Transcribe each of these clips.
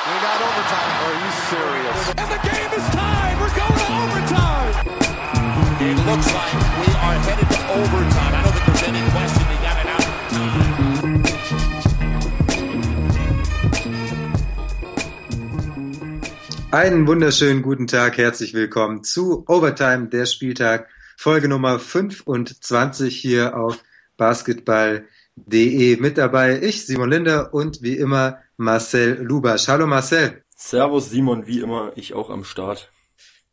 We got overtime. Are you serious? And the game is tied. We're going to overtime. It looks like we are headed to overtime. I don't think there's any question they got it out time. Einen wunderschönen guten Tag, herzlich willkommen zu Overtime, der Spieltag, Folge Nummer 25 hier auf basketball.de. Mit dabei ich, Simon Linder und wie immer Marcel Lubasch. Hallo Marcel. Servus Simon, wie immer, ich auch am Start.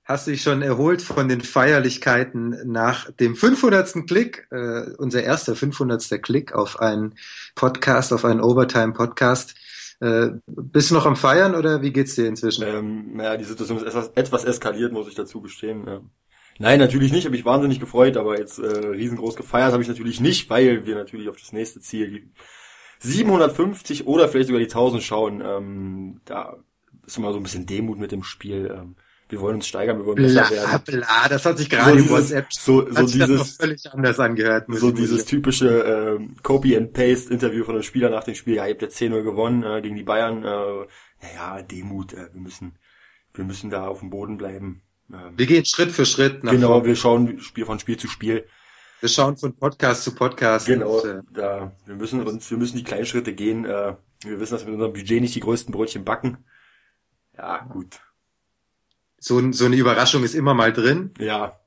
Hast du dich schon erholt von den Feierlichkeiten nach dem 500. Klick, äh, unser erster 500. Klick auf einen Podcast, auf einen Overtime-Podcast. Äh, bist du noch am Feiern oder wie geht's dir inzwischen? Ähm, naja, die Situation ist etwas, etwas eskaliert, muss ich dazu gestehen. Ja. Nein, natürlich nicht, habe ich wahnsinnig gefreut, aber jetzt äh, riesengroß gefeiert habe ich natürlich nicht, weil wir natürlich auf das nächste Ziel, die 750 oder vielleicht sogar die 1000 schauen. Ähm, da ist immer so ein bisschen Demut mit dem Spiel. Ähm, wir wollen uns steigern, wir wollen besser bla, werden. Bla, das hat sich gerade So dieses- WhatsApp so- so dieses- völlig anders angehört. So dieses typische ähm, Copy and Paste Interview von einem Spieler nach dem Spiel. Ja, ihr habt jetzt 10-0 gewonnen äh, gegen die Bayern. Äh, naja, Demut. Äh, wir müssen, wir müssen da auf dem Boden bleiben. Ähm, Wir gehen Schritt für Schritt nach genau, vorne. wir schauen Spiel von Spiel zu Spiel. Wir schauen von Podcast zu Podcast. Genau, Und, äh, da wir müssen uns, wir müssen die kleinen Schritte gehen. Äh, wir wissen, dass wir mit unserem Budget nicht die größten Brötchen backen. Ja, gut. so, ein- so eine Überraschung ist immer mal drin. Ja,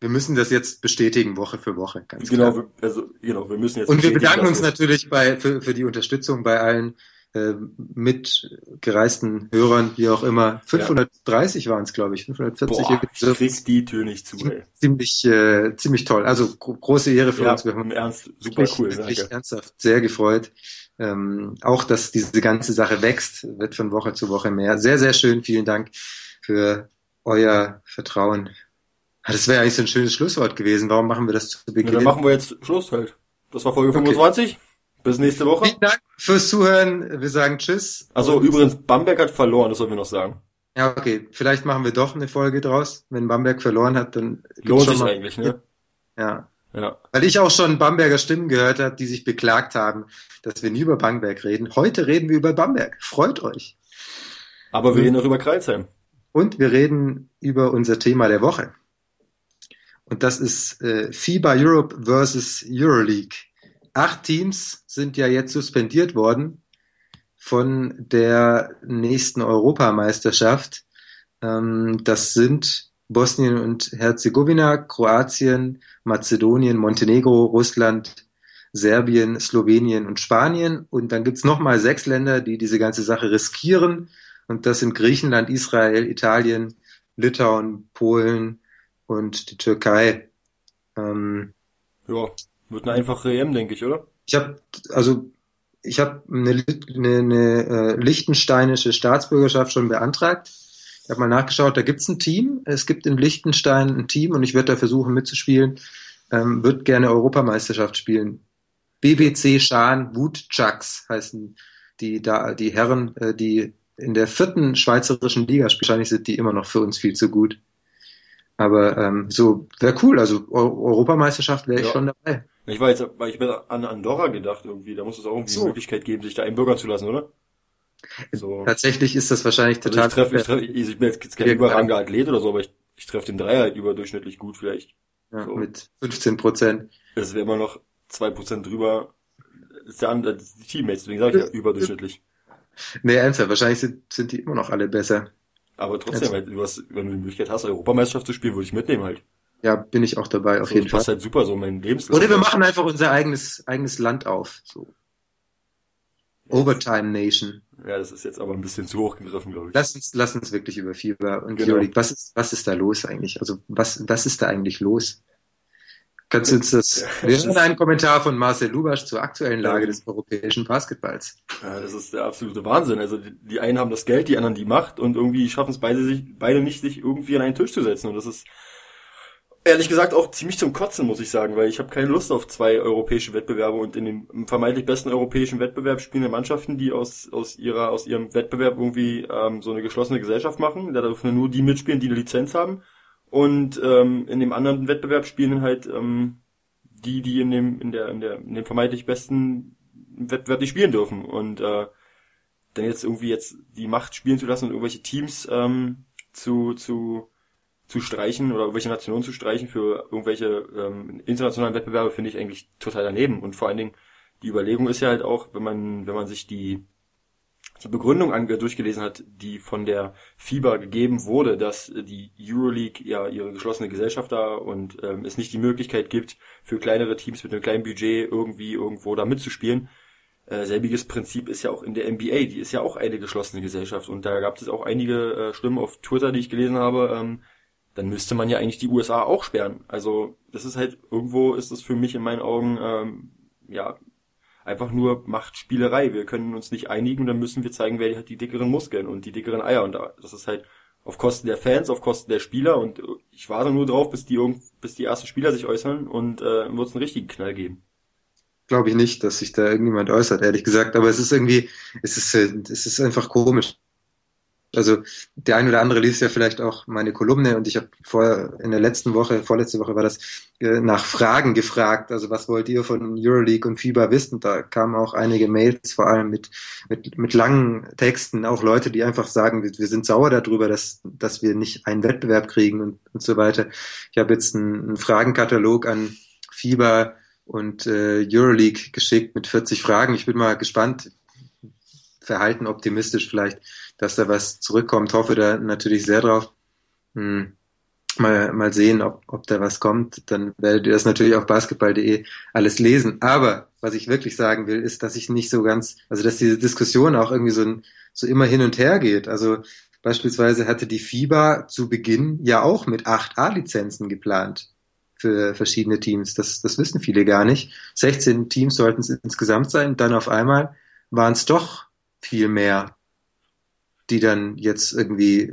Wir müssen das jetzt bestätigen, Woche für Woche. Ganz genau, klar. wir, also genau, wir müssen jetzt. Und wir bedanken uns natürlich bei, für, für die Unterstützung bei allen äh, mitgereisten Hörern, wie auch immer. 530 waren es, glaube ich. 540. Boah, ich krieg die Tür nicht zu, ey. ziemlich, äh, ziemlich toll. Also gro große Ehre für Ja, uns. Wir haben Ernst, super wirklich, cool, wirklich danke. ernsthaft sehr gefreut. Ähm, auch, dass diese ganze Sache wächst, wird von Woche zu Woche mehr. Sehr, sehr schön. Vielen Dank für euer Vertrauen. Ah, Das wäre eigentlich so ein schönes Schlusswort gewesen. Warum machen wir das zu Ja, Beginn? dann machen wir jetzt Schluss halt. Das war Folge Okay. 25. Bis nächste Woche. Vielen Dank fürs Zuhören. Wir sagen Tschüss. Also übrigens, Bamberg hat verloren, das sollen wir noch sagen. Ja, okay. Vielleicht machen wir doch eine Folge draus. Wenn Bamberg verloren hat, dann Lohnt sich mal- eigentlich, ne? Ja. Ja. Weil ich auch schon Bamberger Stimmen gehört habe, die sich beklagt haben, dass wir nie über Bamberg reden. Heute reden wir über Bamberg. Freut euch. Aber wir reden noch über Kreilsheim. Und wir reden über unser Thema der Woche. Und das ist äh, FIBA Europe versus Euroleague. Acht Teams sind ja jetzt suspendiert worden von der nächsten Europameisterschaft. Ähm, das sind Bosnien und Herzegowina, Kroatien, Mazedonien, Montenegro, Russland, Serbien, Slowenien und Spanien. Und dann gibt's noch mal sechs Länder, die diese ganze Sache riskieren. Und das sind Griechenland, Israel, Italien, Litauen, Polen und die Türkei. Ähm, Ja, wird eine einfache EM, denke ich, oder? ich habe also ich habe eine, eine, eine äh, liechtensteinische Staatsbürgerschaft schon beantragt. Ich habe mal nachgeschaut, da gibt's ein Team. Es gibt in Liechtenstein ein Team und ich werde da versuchen mitzuspielen. Ähm, wird gerne Europameisterschaft spielen. BBC Schaan Wutchucks heißen die da die Herren, äh, die in der vierten schweizerischen Liga spielen. Wahrscheinlich sind die immer noch für uns viel zu gut. Aber ähm, so wäre cool. Also Eu Europameisterschaft wäre ich Ja. schon dabei. Ich war jetzt, weil ich bin an Andorra gedacht irgendwie, da muss es auch irgendwie So. eine Möglichkeit geben, sich da einbürgern zu lassen, oder? So. Tatsächlich ist das wahrscheinlich Also total. ich treffe, ich, treff, ich, ich bin jetzt kein überragender Athlet oder so, aber ich, ich treffe den Dreier halt überdurchschnittlich gut vielleicht. ja, so. mit 15 Prozent. Das wäre immer noch zwei Prozent drüber. Das ist der andere, das die Teammates, deswegen sage ich ja überdurchschnittlich. Nee, ernsthaft, wahrscheinlich sind, sind die immer noch alle besser. Aber trotzdem, halt, du hast, wenn du die Möglichkeit hast, Europameisterschaft zu spielen, würde ich mitnehmen halt. Ja, bin ich auch dabei, auf so, jeden das Fall. passt halt super so in meinen Lebenslauf. Oder wir machen einfach unser eigenes, eigenes Land auf. So. Overtime Nation. Ja, das ist jetzt aber ein bisschen zu hoch gegriffen, glaube ich. Lass uns, lass uns wirklich über FIBA und Genau. Euroleague. Was ist, was ist da los eigentlich? Also, was, was ist da eigentlich los? Kannst du uns das, wir hören einen Kommentar von Marcel Lubasch zur aktuellen Lage des europäischen Basketballs. Ja, das ist der absolute Wahnsinn. Also die, die einen haben das Geld, die anderen die Macht und irgendwie schaffen es beide sich, beide nicht, sich irgendwie an einen Tisch zu setzen. Und das ist ehrlich gesagt auch ziemlich zum Kotzen, muss ich sagen, weil ich habe keine Lust auf zwei europäische Wettbewerbe und in dem vermeintlich besten europäischen Wettbewerb spielen Mannschaften, die aus, aus ihrer, aus ihrem Wettbewerb irgendwie ähm, so eine geschlossene Gesellschaft machen. Da dürfen nur die mitspielen, die eine Lizenz haben. Und ähm, in dem anderen Wettbewerb spielen halt ähm, die, die in dem, in der, in der, in dem vermeintlich besten Wettbewerb nicht spielen dürfen. Und äh, dann jetzt irgendwie jetzt die Macht spielen zu lassen und irgendwelche Teams ähm, zu, zu, zu streichen oder irgendwelche Nationen zu streichen für irgendwelche ähm, internationalen Wettbewerbe finde ich eigentlich total daneben. Und vor allen Dingen, die Überlegung ist ja halt auch, wenn man, wenn man sich die, die Begründung ange durchgelesen hat, die von der FIBA gegeben wurde, dass die Euroleague ja ihre geschlossene Gesellschaft da und ähm, es nicht die Möglichkeit gibt, für kleinere Teams mit einem kleinen Budget irgendwie irgendwo da mitzuspielen, äh, selbiges Prinzip ist ja auch in der NBA, die ist ja auch eine geschlossene Gesellschaft und da gab es auch einige äh, Stimmen auf Twitter, die ich gelesen habe, ähm, dann müsste man ja eigentlich die USA auch sperren. Also das ist halt, irgendwo ist das für mich in meinen Augen, ähm, ja, einfach nur Machtspielerei. Wir können uns nicht einigen dann müssen wir zeigen, wer hat die dickeren Muskeln und die dickeren Eier und das ist halt auf Kosten der Fans, auf Kosten der Spieler und ich warte nur drauf, bis die, bis die ersten Spieler sich äußern und äh, wird es einen richtigen Knall geben glaube ich nicht, dass sich da irgendjemand äußert, ehrlich gesagt. Aber es ist irgendwie, es ist, äh, es ist einfach komisch. Also der ein oder andere liest ja vielleicht auch meine Kolumne und ich habe vorher in der letzten Woche, vorletzte Woche war das, äh, nach Fragen gefragt. Also was wollt ihr von Euroleague und FIBA wissen? Da kamen auch einige Mails, vor allem mit, mit, mit langen Texten, auch Leute, die einfach sagen, wir, wir sind sauer darüber, dass, dass wir nicht einen Wettbewerb kriegen und, und so weiter. Ich habe jetzt einen, einen Fragenkatalog an FIBA und äh, Euroleague geschickt mit 40 Fragen. Ich bin mal gespannt, verhalten optimistisch vielleicht, dass da was zurückkommt. Hoffe da natürlich sehr drauf. Hm. Mal, mal sehen, ob, ob da was kommt. Dann werdet ihr das natürlich auf basketball.de alles lesen. Aber was ich wirklich sagen will, ist, dass ich nicht so ganz, also dass diese Diskussion auch irgendwie so, so immer hin und her geht. Also beispielsweise hatte die FIBA zu Beginn ja auch mit acht A-Lizenzen geplant für verschiedene Teams. Das, das wissen viele gar nicht. 16 Teams sollten es insgesamt sein. Dann auf einmal waren es doch viel mehr, die dann jetzt irgendwie,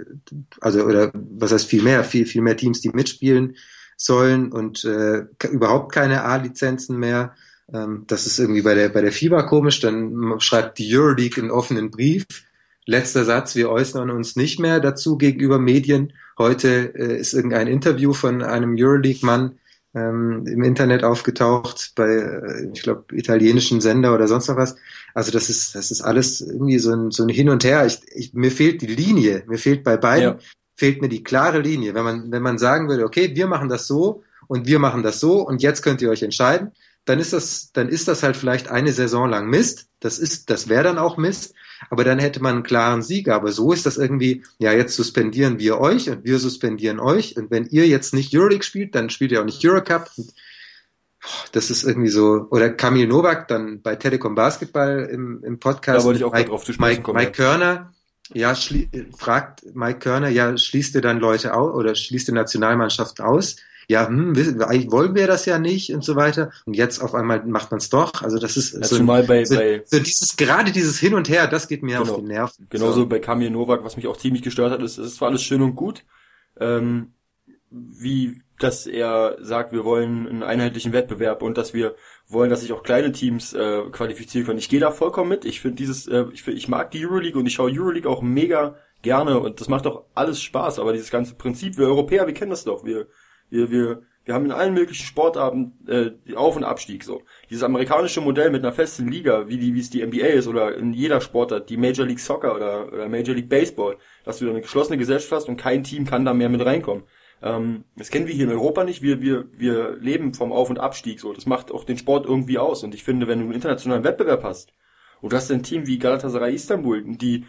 also oder was heißt viel mehr, viel, viel mehr Teams, die mitspielen sollen und äh, überhaupt keine A-Lizenzen mehr. Ähm, das ist irgendwie bei der bei der FIBA komisch. Dann schreibt die Euroleague einen offenen Brief. Letzter Satz, wir äußern uns nicht mehr dazu gegenüber Medien. Heute äh, ist irgendein Interview von einem Euroleague-Mann, ähm, im Internet aufgetaucht bei, äh, ich glaube, italienischen Sender oder sonst noch was. Also das ist, das ist alles irgendwie so ein, so ein Hin und Her. Ich, ich, mir fehlt die Linie. Mir fehlt bei beiden, ja. fehlt mir die klare Linie. Wenn man, wenn man sagen würde, okay, wir machen das so und wir machen das so und jetzt könnt ihr euch entscheiden, dann ist das, dann ist das halt vielleicht eine Saison lang Mist. Das ist, das wäre dann auch Mist. Aber dann hätte man einen klaren Sieger. Aber so ist das irgendwie, ja, jetzt suspendieren wir euch und wir suspendieren euch. Und wenn ihr jetzt nicht Euroleague spielt, dann spielt ihr auch nicht Eurocup. Und, das ist irgendwie so, oder Kamil Novak dann bei Telekom Basketball im, im Podcast. Da wollte ich auch Mike, drauf zu sprechen kommen. Mike Körner, ja, fragt Mike Körner, ja, schließt ihr dann Leute aus oder schließt die Nationalmannschaft aus? Ja, hm, eigentlich wollen wir das ja nicht und so weiter. Und jetzt auf einmal macht man es doch. Also das ist ja, so, zumal bei, so, bei so dieses gerade dieses Hin und Her, das geht mir genau, auf die Nerven. Genauso so. bei Kamil Novak, was mich auch ziemlich gestört hat, ist, es ist zwar alles schön und gut, ähm, wie dass er sagt, wir wollen einen einheitlichen Wettbewerb und dass wir wollen, dass sich auch kleine Teams äh, qualifizieren können. Ich gehe da vollkommen mit. Ich finde dieses, äh, ich, find, ich mag die Euroleague und ich schaue Euroleague auch mega gerne und das macht auch alles Spaß. Aber dieses ganze Prinzip, wir Europäer, wir kennen das doch. Wir wir, wir, wir haben in allen möglichen Sportarten äh, Auf- und Abstieg so. Dieses amerikanische Modell mit einer festen Liga, wie die, wie es die NBA ist oder in jeder Sportart, die Major League Soccer oder, oder Major League Baseball, dass du da eine geschlossene Gesellschaft hast und kein Team kann da mehr mit reinkommen. Ähm, das kennen wir hier in Europa nicht. Wir, wir, wir leben vom Auf- und Abstieg so. Das macht auch den Sport irgendwie aus. Und ich finde, wenn du einen internationalen Wettbewerb hast und du hast ein Team wie Galatasaray Istanbul, die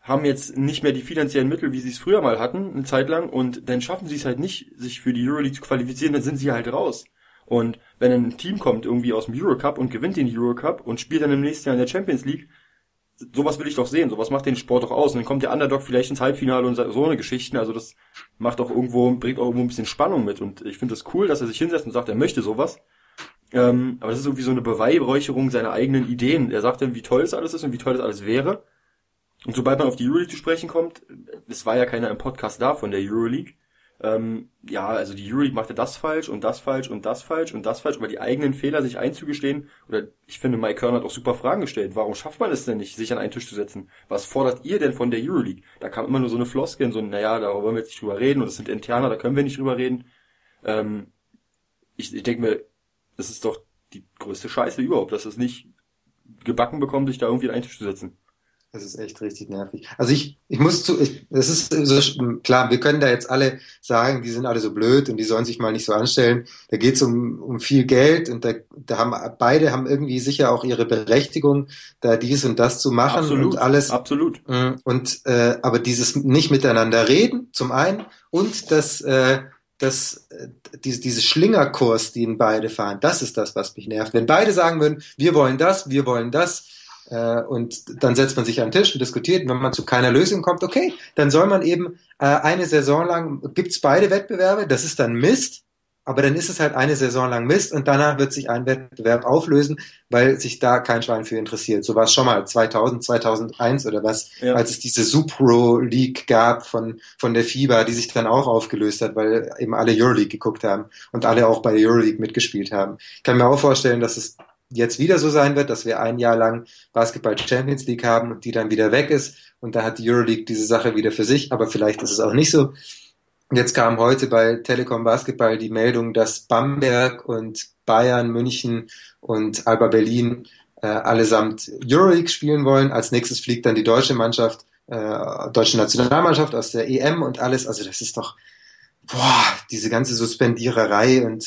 haben jetzt nicht mehr die finanziellen Mittel, wie sie es früher mal hatten, eine Zeit lang, und dann schaffen sie es halt nicht, sich für die Euroleague zu qualifizieren, dann sind sie halt raus. Und wenn ein Team kommt irgendwie aus dem Eurocup und gewinnt den Eurocup und spielt dann im nächsten Jahr in der Champions League, sowas will ich doch sehen, sowas macht den Sport doch aus. Und dann kommt der Underdog vielleicht ins Halbfinale und so eine Geschichten, also das macht auch irgendwo, bringt auch irgendwo ein bisschen Spannung mit. Und ich finde das cool, dass er sich hinsetzt und sagt, er möchte sowas. Ähm, aber das ist irgendwie so eine Beweihräucherung seiner eigenen Ideen. Er sagt dann, wie toll es alles ist und wie toll es alles wäre. Und sobald man auf die Euroleague zu sprechen kommt, es war ja keiner im Podcast da von der Euroleague, ähm, ja, also die Euroleague machte das falsch und das falsch und das falsch und das falsch, aber die eigenen Fehler sich einzugestehen, oder ich finde, Mike Körner hat auch super Fragen gestellt. Warum schafft man es denn nicht, sich an einen Tisch zu setzen? Was fordert ihr denn von der Euroleague? Da kam immer nur so eine Floskel, so ein, naja, darüber wollen wir jetzt nicht drüber reden, und das sind Interner, da können wir nicht drüber reden. Ähm, ich, ich denke mir, das ist doch die größte Scheiße überhaupt, dass es nicht gebacken bekommt, sich da irgendwie an einen Tisch zu setzen. Das ist echt richtig nervig. Also ich, ich muss zu, ich, das ist so, klar, wir können da jetzt alle sagen, die sind alle so blöd und die sollen sich mal nicht so anstellen. Da geht es um, um viel Geld und da, da haben beide haben irgendwie sicher auch ihre Berechtigung, da dies und das zu machen Absolut, und alles. Absolut. Mm, Und äh, aber dieses nicht miteinander reden, zum einen, und das, äh, das, äh, diese, diese Schlingerkurs, den beide fahren, das ist das, was mich nervt. Wenn beide sagen würden, wir wollen das, wir wollen das, und dann setzt man sich an den Tisch und diskutiert. Und wenn man zu keiner Lösung kommt, okay, dann soll man eben äh, eine Saison lang, gibt's beide Wettbewerbe, das ist dann Mist, aber dann ist es halt eine Saison lang Mist und danach wird sich ein Wettbewerb auflösen, weil sich da kein Schwein für interessiert. So war es schon mal 2000, 2001 oder was, Ja. als es diese Supro League gab von, von der FIBA, die sich dann auch aufgelöst hat, weil eben alle Euroleague geguckt haben und alle auch bei der Euroleague mitgespielt haben. Ich kann mir auch vorstellen, dass es jetzt wieder so sein wird, dass wir ein Jahr lang Basketball Champions League haben und die dann wieder weg ist und da hat die Euroleague diese Sache wieder für sich, aber vielleicht ist es auch nicht so. Jetzt kam heute bei Telekom Basketball die Meldung, dass Bamberg und Bayern, München und Alba Berlin äh, allesamt Euroleague spielen wollen. Als nächstes fliegt dann die deutsche Mannschaft, äh, deutsche Nationalmannschaft aus der EM und alles. Also das ist doch, boah, diese ganze Suspendiererei und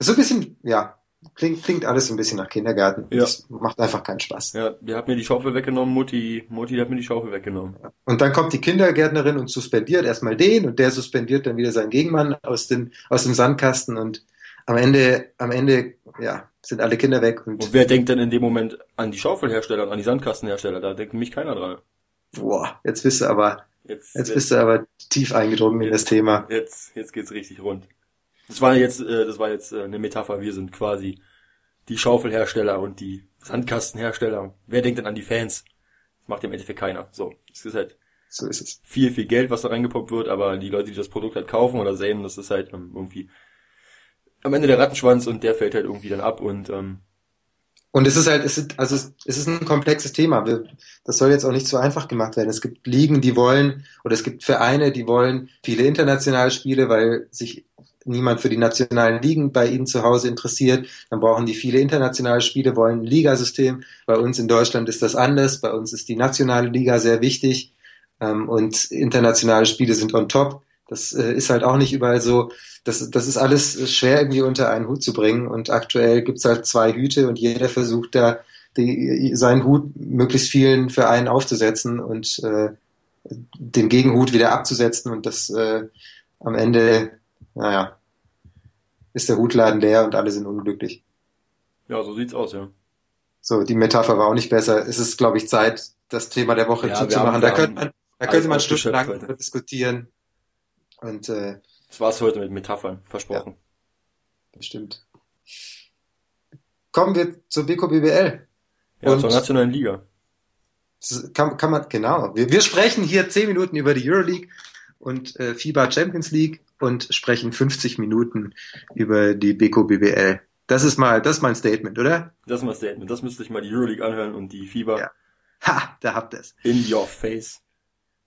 so ein bisschen, ja, klingt, klingt alles ein bisschen nach Kindergarten. Ja. Das macht einfach keinen Spaß. Ja, der hat mir die Schaufel weggenommen, Mutti, Mutti hat mir die Schaufel weggenommen. Und dann kommt die Kindergärtnerin und suspendiert erstmal den und der suspendiert dann wieder seinen Gegenmann aus, den, aus dem Sandkasten und am Ende, am Ende, ja, sind alle Kinder weg und, Und wer denkt denn in dem Moment an die Schaufelhersteller und an die Sandkastenhersteller? Da denkt nämlich keiner dran. boah, jetzt bist du aber, Jetzt, jetzt bist du aber tief eingedrungen in das Thema. Jetzt, jetzt geht's richtig rund. Das war jetzt, äh, das war jetzt äh, eine Metapher. Wir sind quasi die Schaufelhersteller und die Sandkastenhersteller. Wer denkt denn an die Fans? Das macht im Endeffekt keiner. So, es ist halt So ist es. viel, viel Geld, was da reingepoppt wird, aber die Leute, die das Produkt halt kaufen oder sehen, das ist halt ähm, irgendwie am Ende der Rattenschwanz und der fällt halt irgendwie dann ab und ähm, Und es ist halt, es ist, also es es ist ein komplexes Thema. Wir, das soll jetzt auch nicht so einfach gemacht werden. Es gibt Ligen, die wollen, oder es gibt Vereine, die wollen viele internationale Spiele, weil sich niemand für die nationalen Ligen bei ihnen zu Hause interessiert. Dann brauchen die viele internationale Spiele, wollen ein Ligasystem. Bei uns in Deutschland ist das anders. Bei uns ist die nationale Liga sehr wichtig. Ähm, und internationale Spiele sind on top. Das äh, ist halt auch nicht überall so. Das, das ist alles schwer irgendwie unter einen Hut zu bringen. Und aktuell gibt's halt zwei Hüte und jeder versucht da die, seinen Hut möglichst vielen Vereinen aufzusetzen und äh, den Gegenhut wieder abzusetzen. Und das äh, am Ende, naja, ist der Hutladen leer und alle sind unglücklich. ja, so sieht's aus, ja. So, die Metapher war auch nicht besser. Es ist, glaube ich, Zeit, das Thema der Woche Ja, zuzumachen. Da wir könnte man, da könnte man stundenlang diskutieren. Und äh, Das war's heute mit Metaphern, versprochen. bestimmt. Kommen wir zur BKBBL. Ja, Und- zur nationalen Liga. Kann, kann man, genau. Wir, wir sprechen hier zehn Minuten über die Euroleague und äh, FIBA Champions League und sprechen 50 Minuten über die BKBBL. Das ist mal, das ist mal ein Statement, oder? Das ist mal Statement. Das müsste ich mal die Euroleague anhören und die Fieber Ja. Ha, da habt ihr es. in your face.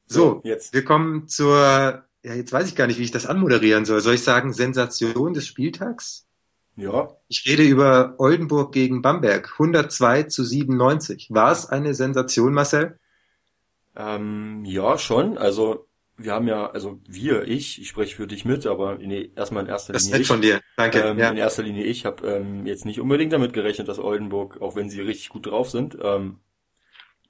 So, jetzt. wir kommen zur, ja, jetzt weiß ich gar nicht, wie ich das anmoderieren soll. Soll ich sagen, Sensation des Spieltags? Ja, Ich rede über Oldenburg gegen Bamberg. 102 zu 97. War es eine Sensation, Marcel? ähm, ja, schon. Also, wir haben ja, also wir, ich, ich spreche für dich mit, aber nee, erstmal in erster Das ist Linie nett ich. von dir. Danke. Ähm, ja. In erster Linie ich habe ähm, jetzt nicht unbedingt damit gerechnet, dass Oldenburg, auch wenn sie richtig gut drauf sind, ähm,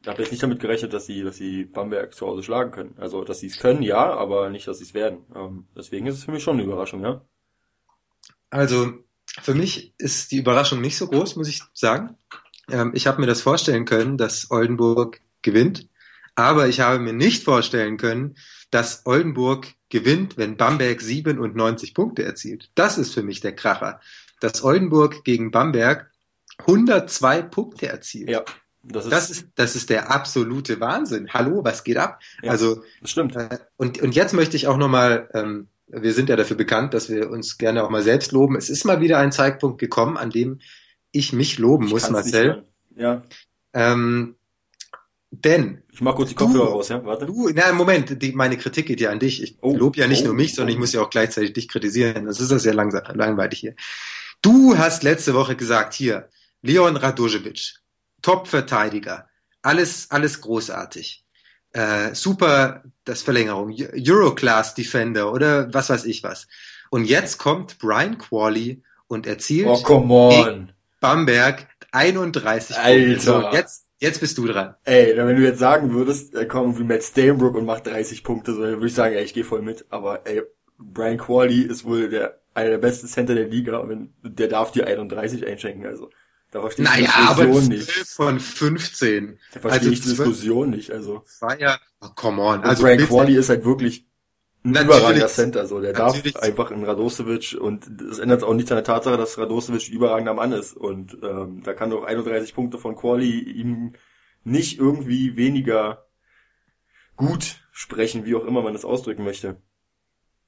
habe jetzt nicht damit gerechnet, dass sie, dass sie Bamberg zu Hause schlagen können. Also, dass sie es können, ja, aber nicht, dass sie es werden. Ähm, deswegen ist es für mich schon eine Überraschung, ja. Also für mich ist die Überraschung nicht so groß, muss ich sagen. Ähm, ich habe mir das vorstellen können, dass Oldenburg gewinnt, aber ich habe mir nicht vorstellen können, dass Oldenburg gewinnt, wenn Bamberg 97 Punkte erzielt. Das ist für mich der Kracher, dass Oldenburg gegen Bamberg 102 Punkte erzielt. Ja, das ist, Das ist, das ist der absolute Wahnsinn. Hallo, was geht ab? Ja. Also das stimmt. äh, Und, und jetzt möchte ich auch nochmal, ähm, wir sind ja dafür bekannt, dass wir uns gerne auch mal selbst loben. Es ist mal wieder ein Zeitpunkt gekommen, an dem ich mich loben Ich muss, Marcel. Ja, Ähm, denn ich mach kurz die Du- Kopfhörer raus, ja, warte. du, na Moment, die, meine Kritik geht ja an dich. Ich Oh. lobe ja nicht Oh. nur mich, sondern ich muss ja auch gleichzeitig dich kritisieren. Das ist ja sehr langsam, langweilig hier. Du hast letzte Woche gesagt, hier, Leon Radojevic, Top-Verteidiger, alles, alles großartig. Äh, super, das Verlängerung, Euroclass Defender oder was weiß ich was. Und jetzt kommt Brian Qualley und erzielt Oh, come on. Bamberg 31 Alter. Punkte. So, jetzt, jetzt bist du dran. Ey, wenn du jetzt sagen würdest, er kommt wie Matt Stainbrook und macht 30 Punkte, so, dann würde ich sagen, ey, ich gehe voll mit. Aber ey, Brian Qualley ist wohl der einer der besten Center der Liga, und der darf dir 31 einschenken, also. Da verstehe ich die Naja, aber Diskussion 12 nicht. von 15. Da verstehe ich die 12 Diskussion nicht, also. war ja, oh, come on. Und Also Brian. Qualley ist halt wirklich ein überragender Center, so. Der darf Natürlich. einfach in Radosevic und es ändert auch nichts an der Tatsache, dass Radosevic ein überragender Mann ist. Und ähm, da kann doch 31 Punkte von Qualley ihm nicht irgendwie weniger gut sprechen, wie auch immer man das ausdrücken möchte.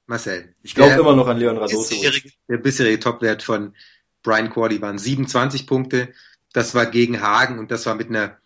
Marcel. Ich glaube immer noch an Leon Radosevic. bisherige, der bisherige Topwert von Brian Qualley waren 27 Punkte. Das war gegen Hagen und das war mit einer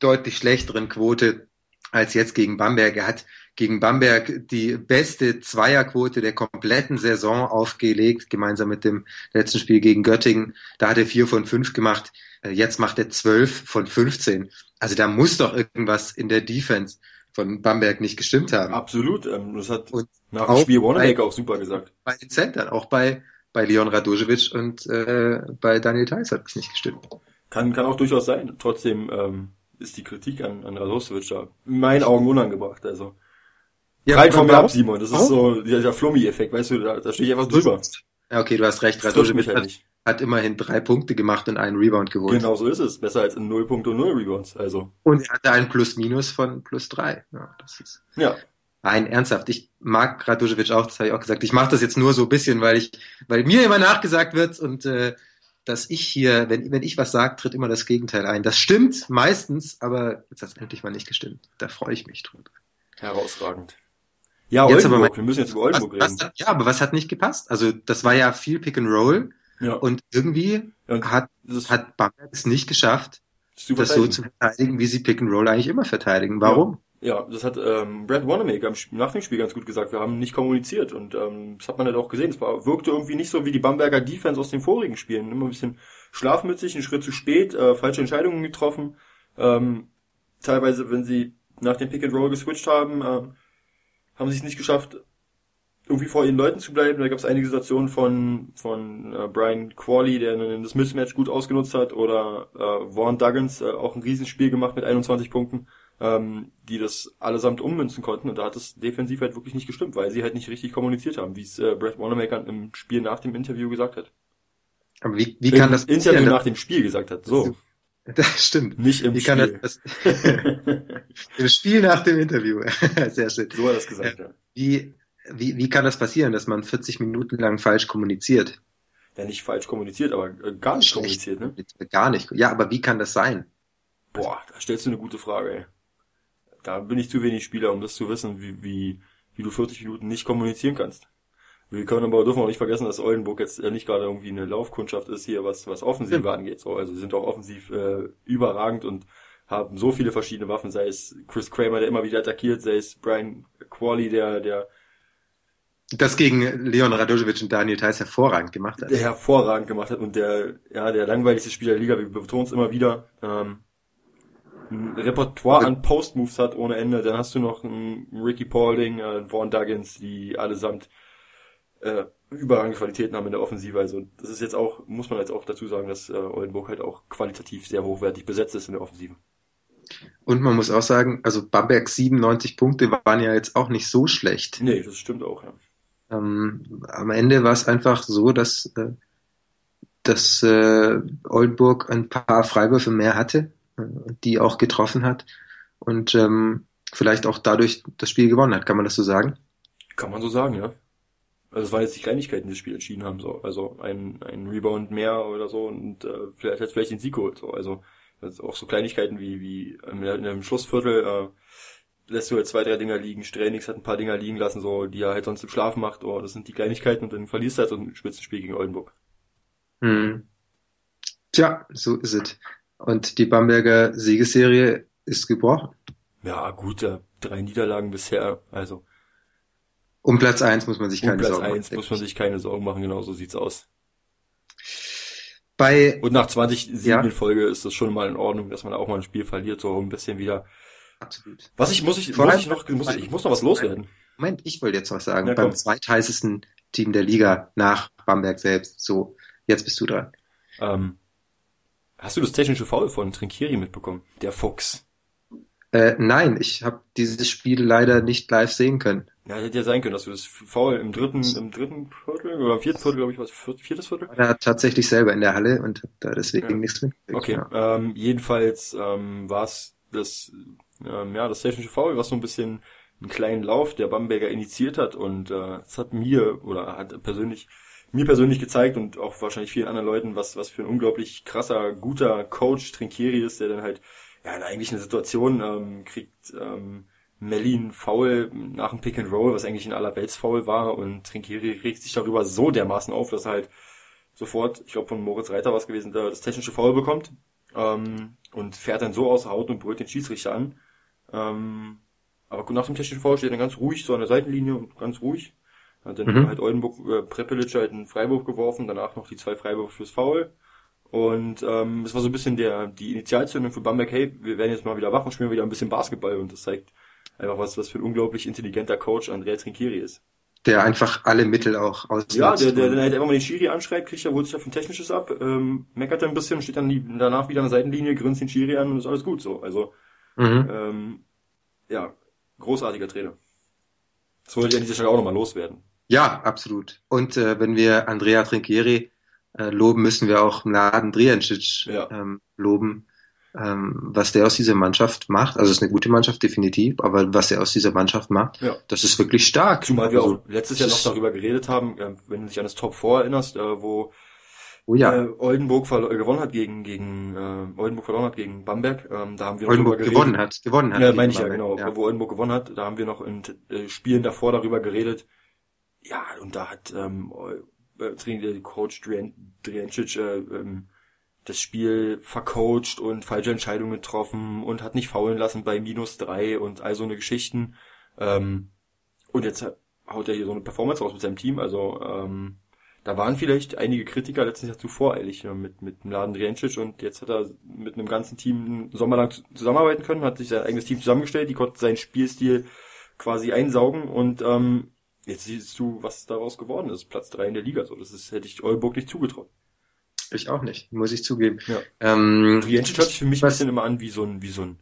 deutlich schlechteren Quote als jetzt gegen Bamberg. Er hat gegen Bamberg die beste Zweierquote der kompletten Saison aufgelegt, gemeinsam mit dem letzten Spiel gegen Göttingen. Da hat er vier von fünf gemacht. Äh, Jetzt macht er zwölf von 15. Also da muss doch irgendwas in der Defense von Bamberg nicht gestimmt haben. Absolut. Ähm, das hat Und nach dem Spiel Wanamaker auch super gesagt. bei den Centern, auch bei, bei Leon Radojevic und äh, bei Daniel Theiss hat es nicht gestimmt. Kann, kann auch durchaus sein. Trotzdem ähm, ist die Kritik an, an Radosevic da in meinen Augen unangebracht. Also Breit von mir ab, Simon. Das ist Warum? so dieser Flummi-Effekt, weißt du, da, da stehe ich einfach drüber. Ja, okay, du hast recht. Radojevic halt hat, nicht. hat immerhin drei Punkte gemacht und einen Rebound geholt. Genau so ist es. Besser als in 0 Punkte und 0 Rebounds. Also, Und er hatte einen Plus-Minus von plus drei. Ja, das ist ja. Nein, ernsthaft. Ich mag Radojevic auch, das habe ich auch gesagt. Ich mache das jetzt nur so ein bisschen, weil ich, weil mir immer nachgesagt wird und äh, dass ich hier, wenn, wenn ich was sage, tritt immer das Gegenteil ein. Das stimmt meistens, aber jetzt hat es endlich mal nicht gestimmt. Da freue ich mich drüber. Herausragend. Ja, Jetzt aber Oldenburg. mal- Wir müssen jetzt über Was, Oldenburg was, reden. ja, aber was hat nicht gepasst? Also das war ja viel Pick and Roll Ja. und irgendwie Und hat, hat Bamberg es nicht geschafft, das so zu verteidigen, wie sie Pick and Roll eigentlich immer verteidigen. Warum? Ja, das hat ähm, Brad Wanamaker nach dem Spiel ganz gut gesagt. Wir haben nicht kommuniziert und ähm, das hat man halt auch gesehen. Es war, wirkte irgendwie nicht so wie die Bamberger Defense aus den vorigen Spielen. Immer ein bisschen schlafmützig, einen Schritt zu spät, äh, falsche Entscheidungen getroffen. Ähm, teilweise, wenn sie nach dem Pick and Roll geswitcht haben, ähm, haben sie es nicht geschafft, irgendwie vor ihren Leuten zu bleiben. Da gab es einige Situationen von von äh, Brian Qualley, der dann das Mismatch gut ausgenutzt hat, oder äh, Vaughn Duggins, äh, auch ein Riesenspiel gemacht mit 21 Punkten ähm, die das allesamt ummünzen konnten. Und da hat es defensiv halt wirklich nicht gestimmt, weil sie halt nicht richtig kommuniziert haben, wie es äh, Brett Wanamaker im Spiel nach dem Interview gesagt hat. Aber wie, wie kann Im das Interview nach dem Spiel gesagt hat. So, Das stimmt. nicht im kann Spiel. das, das im Spiel nach dem Interview? Sehr schön. so hat er es gesagt, ja. Wie, wie, wie kann das passieren, dass man 40 Minuten lang falsch kommuniziert? Ja, nicht falsch kommuniziert, aber äh, gar nicht Schlecht kommuniziert, ne? Gar nicht. Ja, aber wie kann das sein? Boah, da stellst du eine gute Frage, ey. Da bin ich zu wenig Spieler, um das zu wissen, wie, wie, wie du 40 Minuten nicht kommunizieren kannst. Wir können aber dürfen auch nicht vergessen, dass Oldenburg jetzt äh, nicht gerade irgendwie eine Laufkundschaft ist hier, was, was Offensive Stimmt. angeht. So, also sie sind auch offensiv äh, überragend und haben so viele verschiedene Waffen, sei es Chris Kramer, der immer wieder attackiert, sei es Brian Qualley, der, der, Das gegen Leon Radojevic und Daniel Theiss hervorragend gemacht hat. der hervorragend gemacht hat und der, ja, der langweiligste Spieler der Liga, wir betonen es immer wieder, ähm, ein Repertoire an Post-Moves hat ohne Ende. Dann hast du noch einen Ricky Paulding, äh, Vaughn Duggins, die allesamt äh, überragende Qualitäten haben in der Offensive. Also das ist jetzt auch, muss man jetzt auch dazu sagen, dass äh, Oldenburg halt auch qualitativ sehr hochwertig besetzt ist in der Offensive. Und man muss auch sagen, also Bamberg 97 Punkte waren ja jetzt auch nicht so schlecht. Nee, das stimmt auch, ja. Ähm, am Ende war es einfach so, dass, äh, dass äh, Oldenburg ein paar Freiwürfe mehr hatte, äh, die auch getroffen hat und ähm, vielleicht auch dadurch das Spiel gewonnen hat. Kann man das so sagen? Kann man so sagen, ja. Also es waren jetzt die Kleinigkeiten, die das Spiel entschieden haben, so. Also ein, ein Rebound mehr oder so und äh, vielleicht hat vielleicht den Sieg geholt, so. Also das auch so Kleinigkeiten wie, wie in einem Schlussviertel äh, lässt du halt zwei, drei Dinger liegen, Strenix hat ein paar Dinger liegen lassen, so, die er halt sonst im Schlaf macht, oh, das sind die Kleinigkeiten und dann verlierst du halt so ein Spitzenspiel gegen Oldenburg. Hm. Tja, so ist es. Und die Bamberger Siegesserie ist gebrochen. Ja, gut, äh, drei Niederlagen bisher, also Um Platz eins muss man sich um keine Platz Sorgen eins machen. muss man sich keine Sorgen machen, genau so sieht's aus. Bei, Und nach 20 Siegen Ja. in Folge ist das schon mal in Ordnung, dass man auch mal ein Spiel verliert, so ein bisschen wieder. absolut. Was ich, muss ich, Vor muss ich noch, muss ich, ich muss noch was loswerden. Moment, ich wollte jetzt was sagen. Ja. Beim zweitheißesten Team der Liga nach Bamberg selbst. So, jetzt bist du dran. Ähm, hast du das technische Foul von Trinkiri mitbekommen? Der Fuchs. Äh, nein, ich habe dieses Spiel leider nicht live sehen können. Ja, hätte ja sein können, dass du das Foul im dritten, im dritten Viertel oder im vierten Viertel, glaube ich, was, viert- viertes Viertel? War da tatsächlich selber in der Halle und hab da deswegen Ja. nichts mit. Okay, Ja. ähm, jedenfalls ähm, war es das, ähm, ja, das technische Foul, was so ein bisschen einen kleinen Lauf der Bamberger initiiert hat und äh, es hat mir oder hat persönlich mir persönlich gezeigt und auch wahrscheinlich vielen anderen Leuten, was was für ein unglaublich krasser, guter Coach Trinkieri ist, der dann halt ja in eigentlich eine Situation ähm, kriegt ähm, Mellin Foul nach dem Pick and Roll, was eigentlich ein allerwelts Foul war und Trinkieri regt sich darüber so dermaßen auf, dass er halt sofort, ich glaube von Moritz Reiter war es gewesen, der das technische Foul bekommt ähm, und fährt dann so außer Haut und brüllt den Schiedsrichter an. Ähm, aber nach dem technischen Foul steht er dann ganz ruhig so an der Seitenlinie und ganz ruhig. Hat dann Mhm. halt Oldenburg, äh, Prepelic halt einen Freiwurf geworfen, danach noch die zwei Freiwürfe fürs Foul. Und ähm, das war so ein bisschen der die Initialzündung für Bamberg, hey, wir werden jetzt mal wieder wach und spielen wieder ein bisschen Basketball und das zeigt einfach was, was für ein unglaublich intelligenter Coach Andrea Trinkieri ist. Der einfach alle Mittel auch ausnutzt. Ja, der, der dann halt einfach mal den Schiri anschreibt, kriegt er, holt sich auf ein technisches ab, ähm, meckert dann ein bisschen, steht dann die, danach wieder an der Seitenlinie, grinst den Schiri an und ist alles gut so. Also, mhm. ähm, ja, großartiger Trainer. Das wollte ich an dieser Stelle auch nochmal loswerden. Ja, absolut. Und äh, wenn wir Andrea Trinkieri äh, loben, müssen wir auch Mladen Drijancic Ja. ähm, loben, was der aus dieser Mannschaft macht. Also es ist eine gute Mannschaft, definitiv, aber was er aus dieser Mannschaft macht, Ja. das ist wirklich stark. Zumal wir also, auch letztes Jahr noch darüber geredet haben, wenn du dich an das Top 4 erinnerst, äh, wo Oh ja, äh, Oldenburg äh, gewonnen hat gegen, gegen Oldenburg verloren hat gegen Bamberg, ähm, da haben wir noch Oldenburg drüber gewonnen hat. Gewonnen hat. Ja, meine ich ja, Bamberg, genau. Wo Oldenburg gewonnen hat, da haben wir noch in Spielen davor darüber geredet. Ja, und da hat ähm, äh, Coach Drian- Driancic äh, ähm, das Spiel vercoacht und falsche Entscheidungen getroffen und hat nicht faulen lassen bei minus drei und all so eine Geschichten. Ähm, und jetzt haut er hier so eine Performance raus mit seinem Team. Also ähm, da waren vielleicht einige Kritiker letztes Jahr zu voreilig ja, mit, mit dem Laden Driancic und jetzt hat er mit einem ganzen Team einen Sommer lang zu- zusammenarbeiten können, hat sich sein eigenes Team zusammengestellt, die konnten seinen Spielstil quasi einsaugen und ähm, jetzt siehst du, was daraus geworden ist. Platz drei in der Liga. So, das ist, hätte ich Oldenburg nicht zugetraut. Ich auch nicht, muss ich zugeben. Ja. Ähm, Driancic hört sich für mich ein bisschen immer an wie so ein, wie so ein,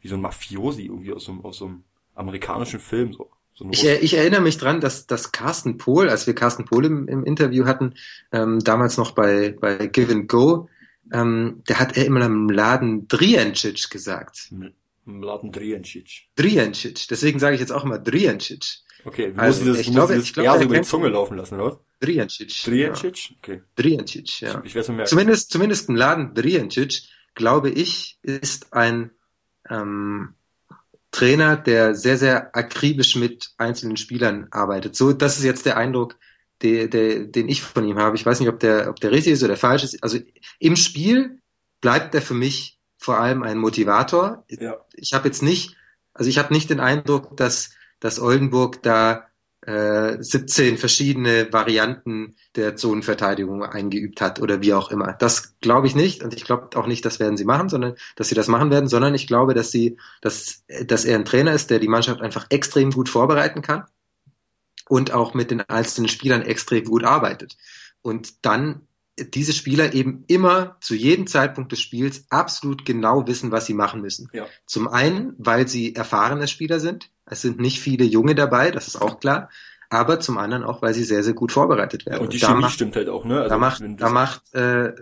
wie so ein Mafiosi irgendwie aus so, einem- aus so einem amerikanischen Film, so. so Ich, ich erinnere mich dran, dass, dass Carsten Pohl, als wir Carsten Pohl im, im Interview hatten, ähm, damals noch bei, bei Give and Go, ähm, der hat er immer im Laden Drijancic gesagt. Mladen Driancic. Drijancic. Deswegen sage ich jetzt auch immer Drijancic. Okay, du Also, musst dieses, ich glaube- dieses ich glaube, R so er über die Zunge laufen lassen, oder was? Drijancic. Ja. Okay. Drijancic, ja. Ich, ich werde es mir merken. Zumindest, zumindest im Laden Drijancic, glaube ich, ist ein ähm, Trainer, der sehr, sehr akribisch mit einzelnen Spielern arbeitet. So, das ist jetzt der Eindruck, der, der, den ich von ihm habe. Ich weiß nicht, ob der, ob der richtig ist oder falsch ist. Also im Spiel bleibt er für mich vor allem ein Motivator. Ja. Ich habe jetzt nicht, also ich habe nicht den Eindruck, dass, dass Oldenburg da äh, 17 verschiedene Varianten der Zonenverteidigung eingeübt hat oder wie auch immer. Das glaube ich nicht und ich glaube auch nicht, das werden sie machen, sondern dass sie das machen werden, sondern ich glaube, dass sie, dass, dass er ein Trainer ist, der die Mannschaft einfach extrem gut vorbereiten kann und auch mit den einzelnen Spielern extrem gut arbeitet. Und dann diese Spieler eben immer zu jedem Zeitpunkt des Spiels absolut genau wissen, was sie machen müssen. Ja. Zum einen, weil sie erfahrene Spieler sind. Es sind nicht viele Junge dabei, das ist auch klar. Aber zum anderen auch, weil sie sehr, sehr gut vorbereitet werden. Ja, und die Chemie macht, stimmt halt auch, ne? da macht, da macht äh,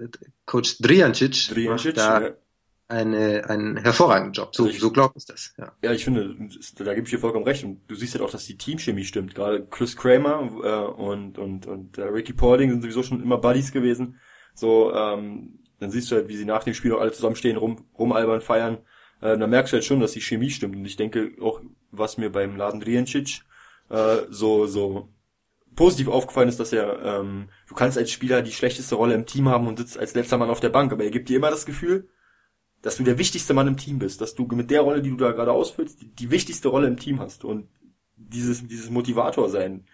Coach Drijancic, Driancic, macht da ja. Eine, einen hervorragenden Job. So, Also ich- so glaubt es das. Ja. Ja, ich finde, da gebe ich dir vollkommen recht. Und du siehst halt auch, dass die Teamchemie stimmt. Gerade Chris Kramer äh, und und und äh, Ricky Paulding sind sowieso schon immer Buddies gewesen. So, ähm, dann siehst du halt, wie sie nach dem Spiel auch alle zusammenstehen, rum, rumalbern, feiern. Äh, dann merkst du halt schon, dass die Chemie stimmt. Und ich denke auch, was mir beim Laden Drijancic äh, so so positiv aufgefallen ist, dass er, ähm, du kannst als Spieler die schlechteste Rolle im Team haben und sitzt als letzter Mann auf der Bank, aber er gibt dir immer das Gefühl, dass du der wichtigste Mann im Team bist, dass du mit der Rolle, die du da gerade ausfüllst, die, die wichtigste Rolle im Team hast und dieses, dieses Motivator sein.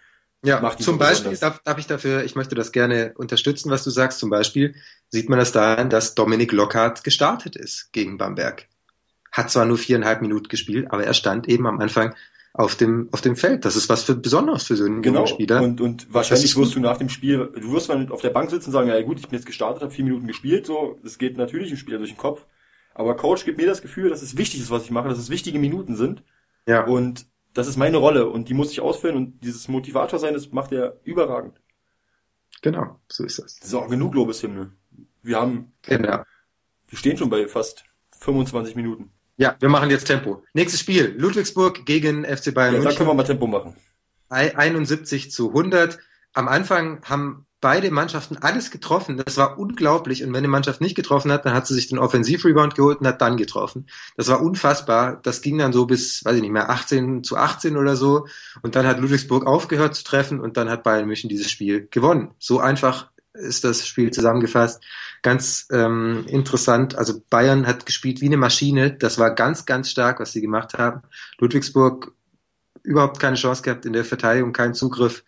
Ja, zum Beispiel besonders. darf, darf ich dafür, ich möchte das gerne unterstützen, was du sagst. Zum Beispiel sieht man das daran, dass Dominik Lockhart gestartet ist gegen Bamberg. Hat zwar nur viereinhalb Minuten gespielt, aber er stand eben am Anfang auf dem, auf dem Feld. Das ist was für Besonderes für so einen Genau. Spieler. Und, und wahrscheinlich wirst du nach dem Spiel, du wirst dann auf der Bank sitzen und sagen, ja gut, ich bin jetzt gestartet, habe vier Minuten gespielt, so, das geht natürlich im Spieler durch den Kopf. Aber Coach gibt mir das Gefühl, dass es wichtig ist, was ich mache, dass es wichtige Minuten sind. ja, Und das ist meine Rolle und die muss ich ausfüllen und dieses Motivator sein, das macht er überragend. genau, so ist das. So, genug Lobeshymne. Wir haben, Genau. wir stehen schon bei fast 25 Minuten. Ja, wir machen jetzt Tempo. Nächstes Spiel. Ludwigsburg gegen FC Bayern Ja, da München. können wir mal Tempo machen. 71 zu 100. Am Anfang haben beide Mannschaften alles getroffen. Das war unglaublich. Und wenn eine Mannschaft nicht getroffen hat, dann hat sie sich den Offensivrebound geholt und hat dann getroffen. Das war unfassbar. Das ging dann so bis, weiß ich nicht mehr, 18 zu 18 oder so. Und dann hat Ludwigsburg aufgehört zu treffen und dann hat Bayern München dieses Spiel gewonnen. So einfach ist das Spiel zusammengefasst. Ganz ähm, interessant. Also Bayern hat gespielt wie eine Maschine. Das war ganz, ganz stark, was sie gemacht haben. Ludwigsburg überhaupt keine Chance gehabt in der Verteidigung, keinen Zugriff.